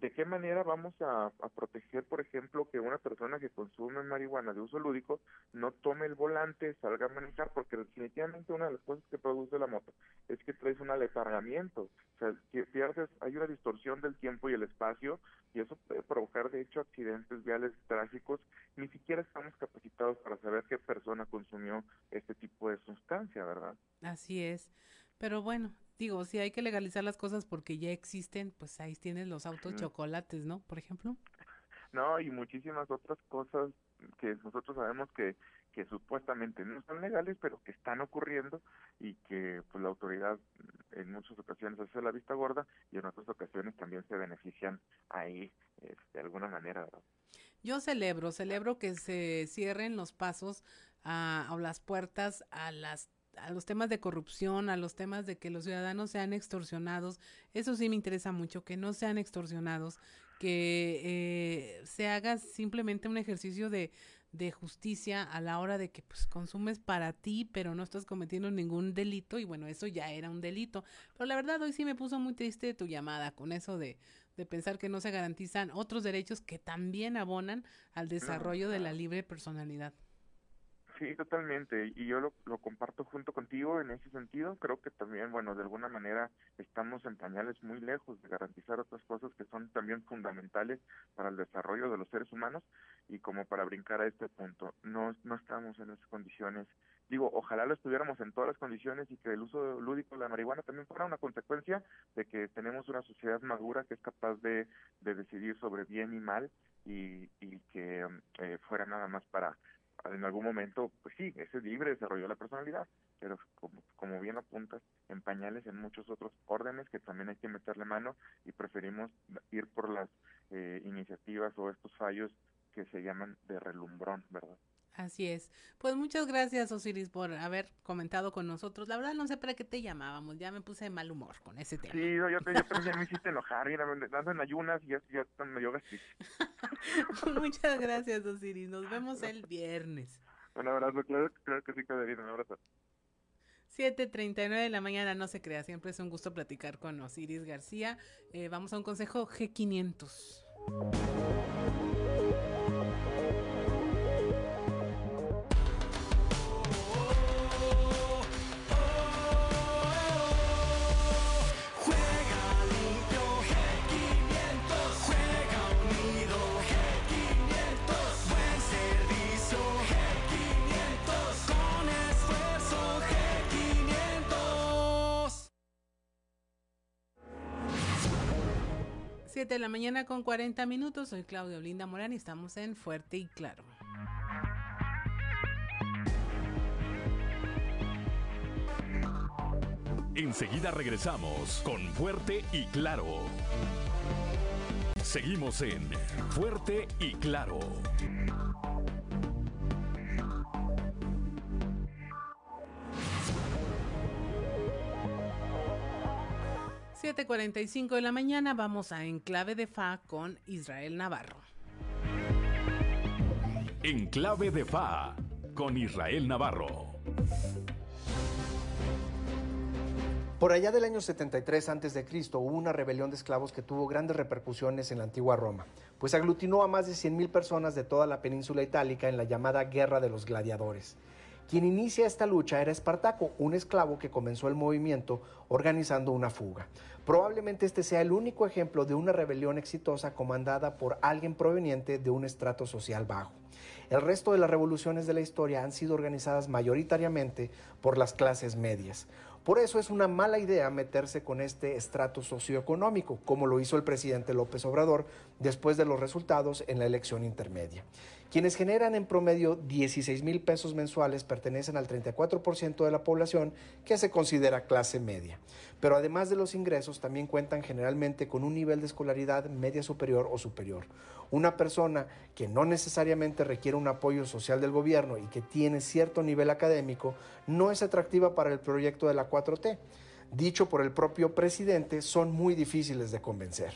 de qué manera vamos a, proteger por ejemplo que una persona que consume marihuana de uso lúdico no tome el volante salga a manejar porque definitivamente una de las cosas que produce la moto es que traes un aletargamiento. O sea que pierdes hay una distorsión del tiempo y el espacio y eso puede provocar de hecho accidentes viales trágicos. Ni siquiera estamos capacitados para saber qué persona consumió este tipo de sustancia verdad Así es. Pero bueno, digo, si hay que legalizar las cosas porque ya existen, pues ahí tienes los autos chocolates, ¿no? Por ejemplo. No, y muchísimas otras cosas que nosotros sabemos que, que supuestamente no son legales, pero que están ocurriendo y que pues la autoridad en muchas ocasiones hace la vista gorda y en otras ocasiones también se benefician ahí este, de alguna manera. ¿verdad? Yo celebro, celebro que se cierren los pasos a, o las puertas a las a los temas de corrupción, a los temas de que los ciudadanos sean extorsionados. Eso sí me interesa mucho, que no sean extorsionados, que eh, se haga simplemente un ejercicio de, de justicia a la hora de que pues consumes para ti, pero no estás cometiendo ningún delito y bueno, eso ya era un delito. Pero la verdad hoy sí me puso muy triste tu llamada con eso de, de pensar que no se garantizan otros derechos que también abonan al desarrollo de la libre personalidad. Sí, totalmente. Y yo lo, lo comparto junto contigo en ese sentido. Creo que también, bueno, de alguna manera estamos en pañales muy lejos de garantizar otras cosas que son también fundamentales para el desarrollo de los seres humanos y como para brincar a este punto. No, no estamos en esas condiciones. Digo, ojalá lo estuviéramos en todas las condiciones y que el uso lúdico de la marihuana también fuera una consecuencia de que tenemos una sociedad madura que es capaz de, de decidir sobre bien y mal y, y que eh, fuera nada más para en algún momento, pues sí, ese libre desarrollo de la personalidad, pero como, como bien apuntas, en pañales en muchos otros órdenes que también hay que meterle mano y preferimos ir por las eh, iniciativas o estos fallos que se llaman de relumbrón, ¿verdad? Así es. Pues muchas gracias, Osiris, por haber comentado con nosotros. La verdad no sé para qué te llamábamos, ya me puse de mal humor con ese tema. Sí, no, yo, yo también me hiciste enojar, mira, ando en ayunas y ya, ya me dio muchas gracias, Osiris. Nos vemos el viernes. Un abrazo, claro, claro que sí, Caderina, un abrazo. 7.39 de la mañana, no se crea, siempre es un gusto platicar con Osiris García. Eh, vamos a un consejo G500. 7 de la mañana con 40 minutos. Soy Claudia Olinda Morán y estamos en Fuerte y Claro. Enseguida regresamos con Fuerte y Claro. Seguimos en Fuerte y Claro. 7:45 de la mañana vamos a Enclave de Fa con Israel Navarro. Enclave de Fa con Israel Navarro. Por allá del año 73 a.C. hubo una rebelión de esclavos que tuvo grandes repercusiones en la antigua Roma, pues aglutinó a más de 100.000 personas de toda la península itálica en la llamada Guerra de los Gladiadores. Quien inicia esta lucha era Espartaco, un esclavo que comenzó el movimiento organizando una fuga. Probablemente este sea el único ejemplo de una rebelión exitosa comandada por alguien proveniente de un estrato social bajo. El resto de las revoluciones de la historia han sido organizadas mayoritariamente por las clases medias. Por eso es una mala idea meterse con este estrato socioeconómico, como lo hizo el presidente López Obrador después de los resultados en la elección intermedia. Quienes generan en promedio 16 mil pesos mensuales pertenecen al 34% de la población que se considera clase media. Pero además de los ingresos, también cuentan generalmente con un nivel de escolaridad media superior o superior. Una persona que no necesariamente requiere un apoyo social del gobierno y que tiene cierto nivel académico no es atractiva para el proyecto de la 4T. Dicho por el propio presidente, son muy difíciles de convencer.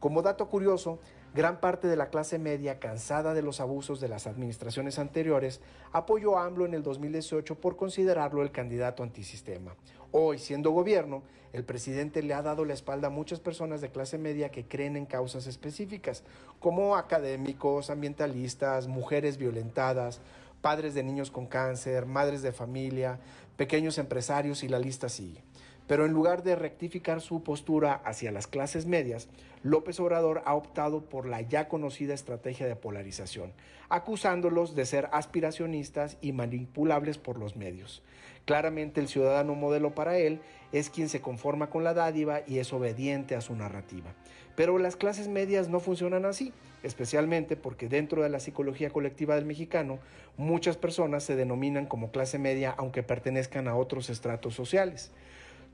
Como dato curioso, Gran parte de la clase media, cansada de los abusos de las administraciones anteriores, apoyó a AMLO en el 2018 por considerarlo el candidato antisistema. Hoy, siendo gobierno, el presidente le ha dado la espalda a muchas personas de clase media que creen en causas específicas, como académicos, ambientalistas, mujeres violentadas, padres de niños con cáncer, madres de familia, pequeños empresarios y la lista sigue. Pero en lugar de rectificar su postura hacia las clases medias, López Obrador ha optado por la ya conocida estrategia de polarización, acusándolos de ser aspiracionistas y manipulables por los medios. Claramente el ciudadano modelo para él es quien se conforma con la dádiva y es obediente a su narrativa. Pero las clases medias no funcionan así, especialmente porque dentro de la psicología colectiva del mexicano, muchas personas se denominan como clase media aunque pertenezcan a otros estratos sociales.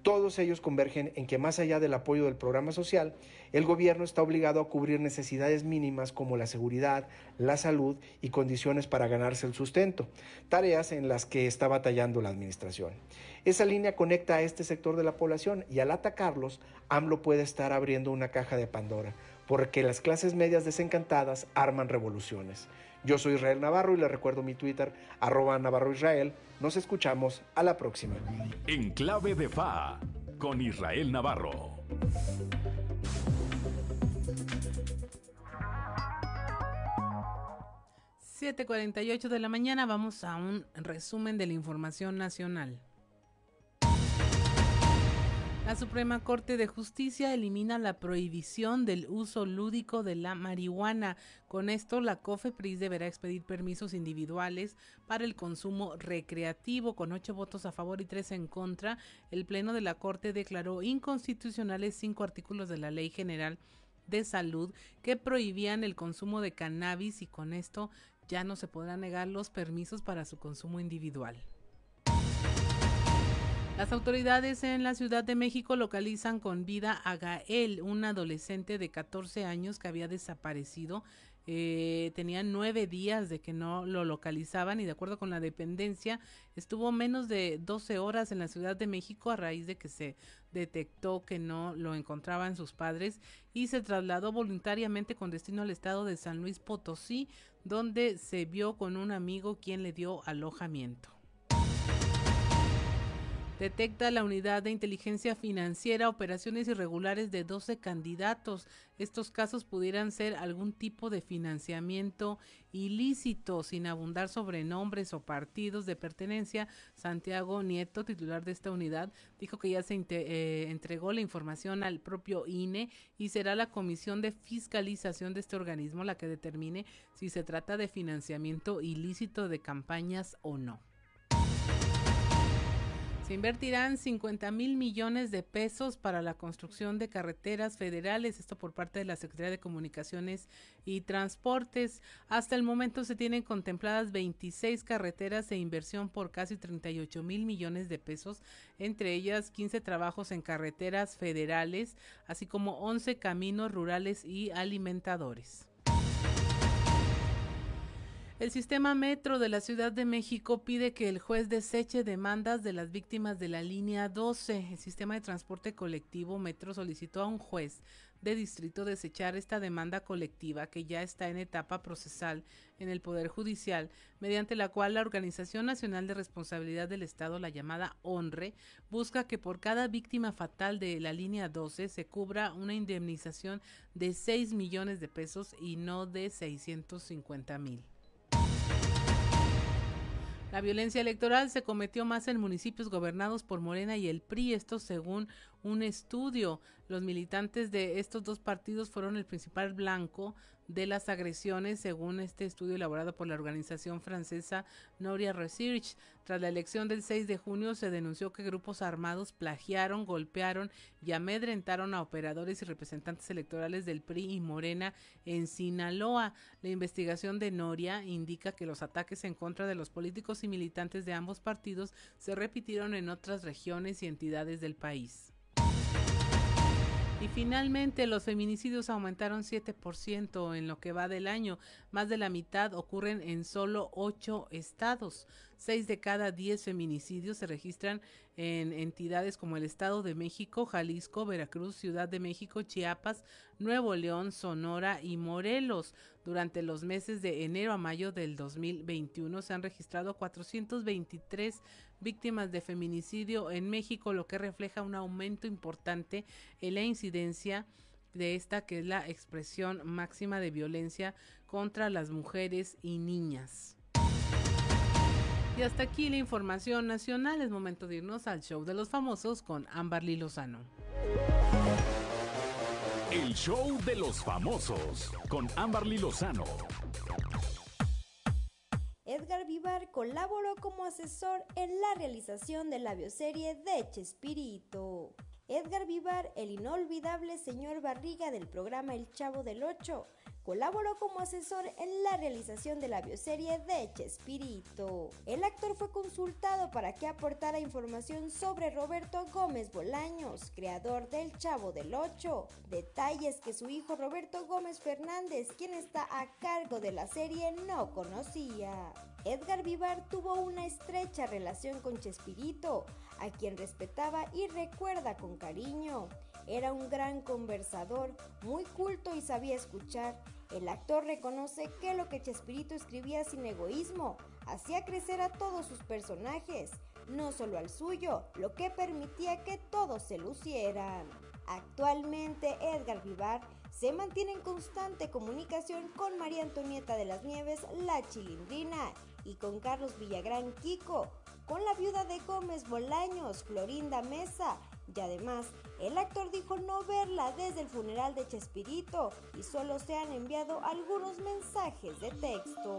Todos ellos convergen en que más allá del apoyo del programa social, el gobierno está obligado a cubrir necesidades mínimas como la seguridad, la salud y condiciones para ganarse el sustento, tareas en las que está batallando la administración. Esa línea conecta a este sector de la población y al atacarlos, AMLO puede estar abriendo una caja de Pandora, porque las clases medias desencantadas arman revoluciones. Yo soy Israel Navarro y le recuerdo mi Twitter, arroba Navarro Israel. Nos escuchamos a la próxima. En clave de FA, con Israel Navarro. ...7.48 de la mañana vamos a un resumen de la información nacional. La Suprema Corte de Justicia elimina la prohibición del uso lúdico de la marihuana. Con esto, la COFEPRIS deberá expedir permisos individuales para el consumo recreativo. Con ocho votos a favor y tres en contra, el Pleno de la Corte declaró inconstitucionales cinco artículos de la Ley General de Salud que prohibían el consumo de cannabis y con esto ya no se podrán negar los permisos para su consumo individual. Las autoridades en la Ciudad de México localizan con vida a Gael, un adolescente de 14 años que había desaparecido. Eh, tenía nueve días de que no lo localizaban y de acuerdo con la dependencia estuvo menos de 12 horas en la Ciudad de México a raíz de que se detectó que no lo encontraban sus padres y se trasladó voluntariamente con destino al estado de San Luis Potosí donde se vio con un amigo quien le dio alojamiento. Detecta la unidad de inteligencia financiera operaciones irregulares de 12 candidatos. Estos casos pudieran ser algún tipo de financiamiento ilícito, sin abundar sobre nombres o partidos de pertenencia. Santiago Nieto, titular de esta unidad, dijo que ya se eh, entregó la información al propio INE y será la comisión de fiscalización de este organismo la que determine si se trata de financiamiento ilícito de campañas o no. Se invertirán 50 mil millones de pesos para la construcción de carreteras federales, esto por parte de la Secretaría de Comunicaciones y Transportes. Hasta el momento se tienen contempladas 26 carreteras de inversión por casi 38 mil millones de pesos, entre ellas 15 trabajos en carreteras federales, así como 11 caminos rurales y alimentadores. El sistema metro de la Ciudad de México pide que el juez deseche demandas de las víctimas de la línea 12. El sistema de transporte colectivo Metro solicitó a un juez de distrito desechar esta demanda colectiva que ya está en etapa procesal en el Poder Judicial, mediante la cual la Organización Nacional de Responsabilidad del Estado, la llamada ONRE, busca que por cada víctima fatal de la línea 12 se cubra una indemnización de 6 millones de pesos y no de 650 mil. La violencia electoral se cometió más en municipios gobernados por Morena y el PRI, esto según un estudio. Los militantes de estos dos partidos fueron el principal blanco de las agresiones, según este estudio elaborado por la organización francesa Noria Research. Tras la elección del 6 de junio se denunció que grupos armados plagiaron, golpearon y amedrentaron a operadores y representantes electorales del PRI y Morena en Sinaloa. La investigación de Noria indica que los ataques en contra de los políticos y militantes de ambos partidos se repitieron en otras regiones y entidades del país. Y finalmente los feminicidios aumentaron 7% en lo que va del año. Más de la mitad ocurren en solo ocho estados. Seis de cada diez feminicidios se registran en entidades como el Estado de México, Jalisco, Veracruz, Ciudad de México, Chiapas, Nuevo León, Sonora y Morelos. Durante los meses de enero a mayo del 2021 se han registrado 423 víctimas de feminicidio en México, lo que refleja un aumento importante en la incidencia de esta que es la expresión máxima de violencia contra las mujeres y niñas. Y hasta aquí la información nacional. Es momento de irnos al show de los famosos con Amberly Lozano. El show de los famosos con Amberly Lozano. Edgar Vivar colaboró como asesor en la realización de la bioserie de Chespirito. Edgar Vivar, el inolvidable señor Barriga del programa El Chavo del Ocho, colaboró como asesor en la realización de la bioserie de Chespirito. El actor fue consultado para que aportara información sobre Roberto Gómez Bolaños, creador del Chavo del Ocho. Detalles que su hijo Roberto Gómez Fernández, quien está a cargo de la serie, no conocía. Edgar Vivar tuvo una estrecha relación con Chespirito, a quien respetaba y recuerda con cariño. Era un gran conversador, muy culto y sabía escuchar. El actor reconoce que lo que Chespirito escribía sin egoísmo hacía crecer a todos sus personajes, no solo al suyo, lo que permitía que todos se lucieran. Actualmente Edgar Vivar se mantiene en constante comunicación con María Antonieta de las Nieves, la Chilindrina, y con Carlos Villagrán Kiko, con la viuda de Gómez Bolaños, Florinda Mesa, y además, el actor dijo no verla desde el funeral de Chespirito y solo se han enviado algunos mensajes de texto.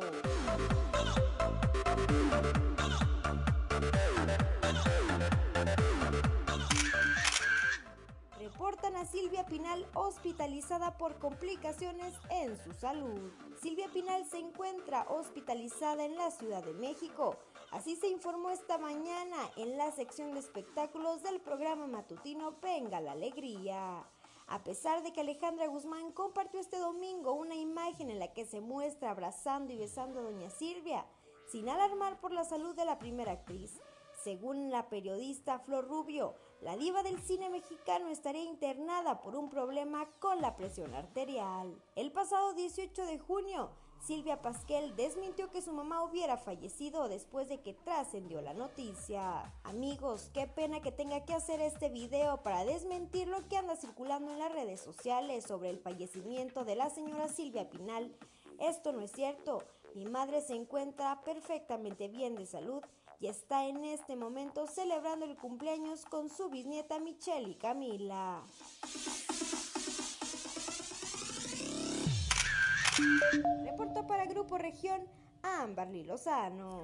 Reportan a Silvia Pinal hospitalizada por complicaciones en su salud. Silvia Pinal se encuentra hospitalizada en la Ciudad de México. Así se informó esta mañana en la sección de espectáculos del programa matutino Venga la Alegría. A pesar de que Alejandra Guzmán compartió este domingo una imagen en la que se muestra abrazando y besando a doña Silvia, sin alarmar por la salud de la primera actriz, según la periodista Flor Rubio, la diva del cine mexicano estaría internada por un problema con la presión arterial. El pasado 18 de junio, Silvia Pasquel desmintió que su mamá hubiera fallecido después de que trascendió la noticia. Amigos, qué pena que tenga que hacer este video para desmentir lo que anda circulando en las redes sociales sobre el fallecimiento de la señora Silvia Pinal. Esto no es cierto. Mi madre se encuentra perfectamente bien de salud y está en este momento celebrando el cumpleaños con su bisnieta Michelle y Camila. Reportó para Grupo Región Amberly Lozano.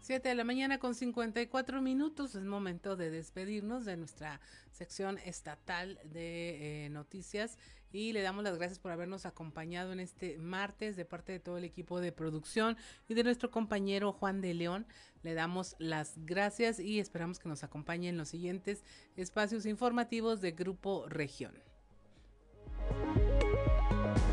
7 de la mañana con 54 minutos. Es momento de despedirnos de nuestra sección estatal de eh, noticias y le damos las gracias por habernos acompañado en este martes de parte de todo el equipo de producción y de nuestro compañero Juan de León. Le damos las gracias y esperamos que nos acompañe en los siguientes espacios informativos de Grupo Región.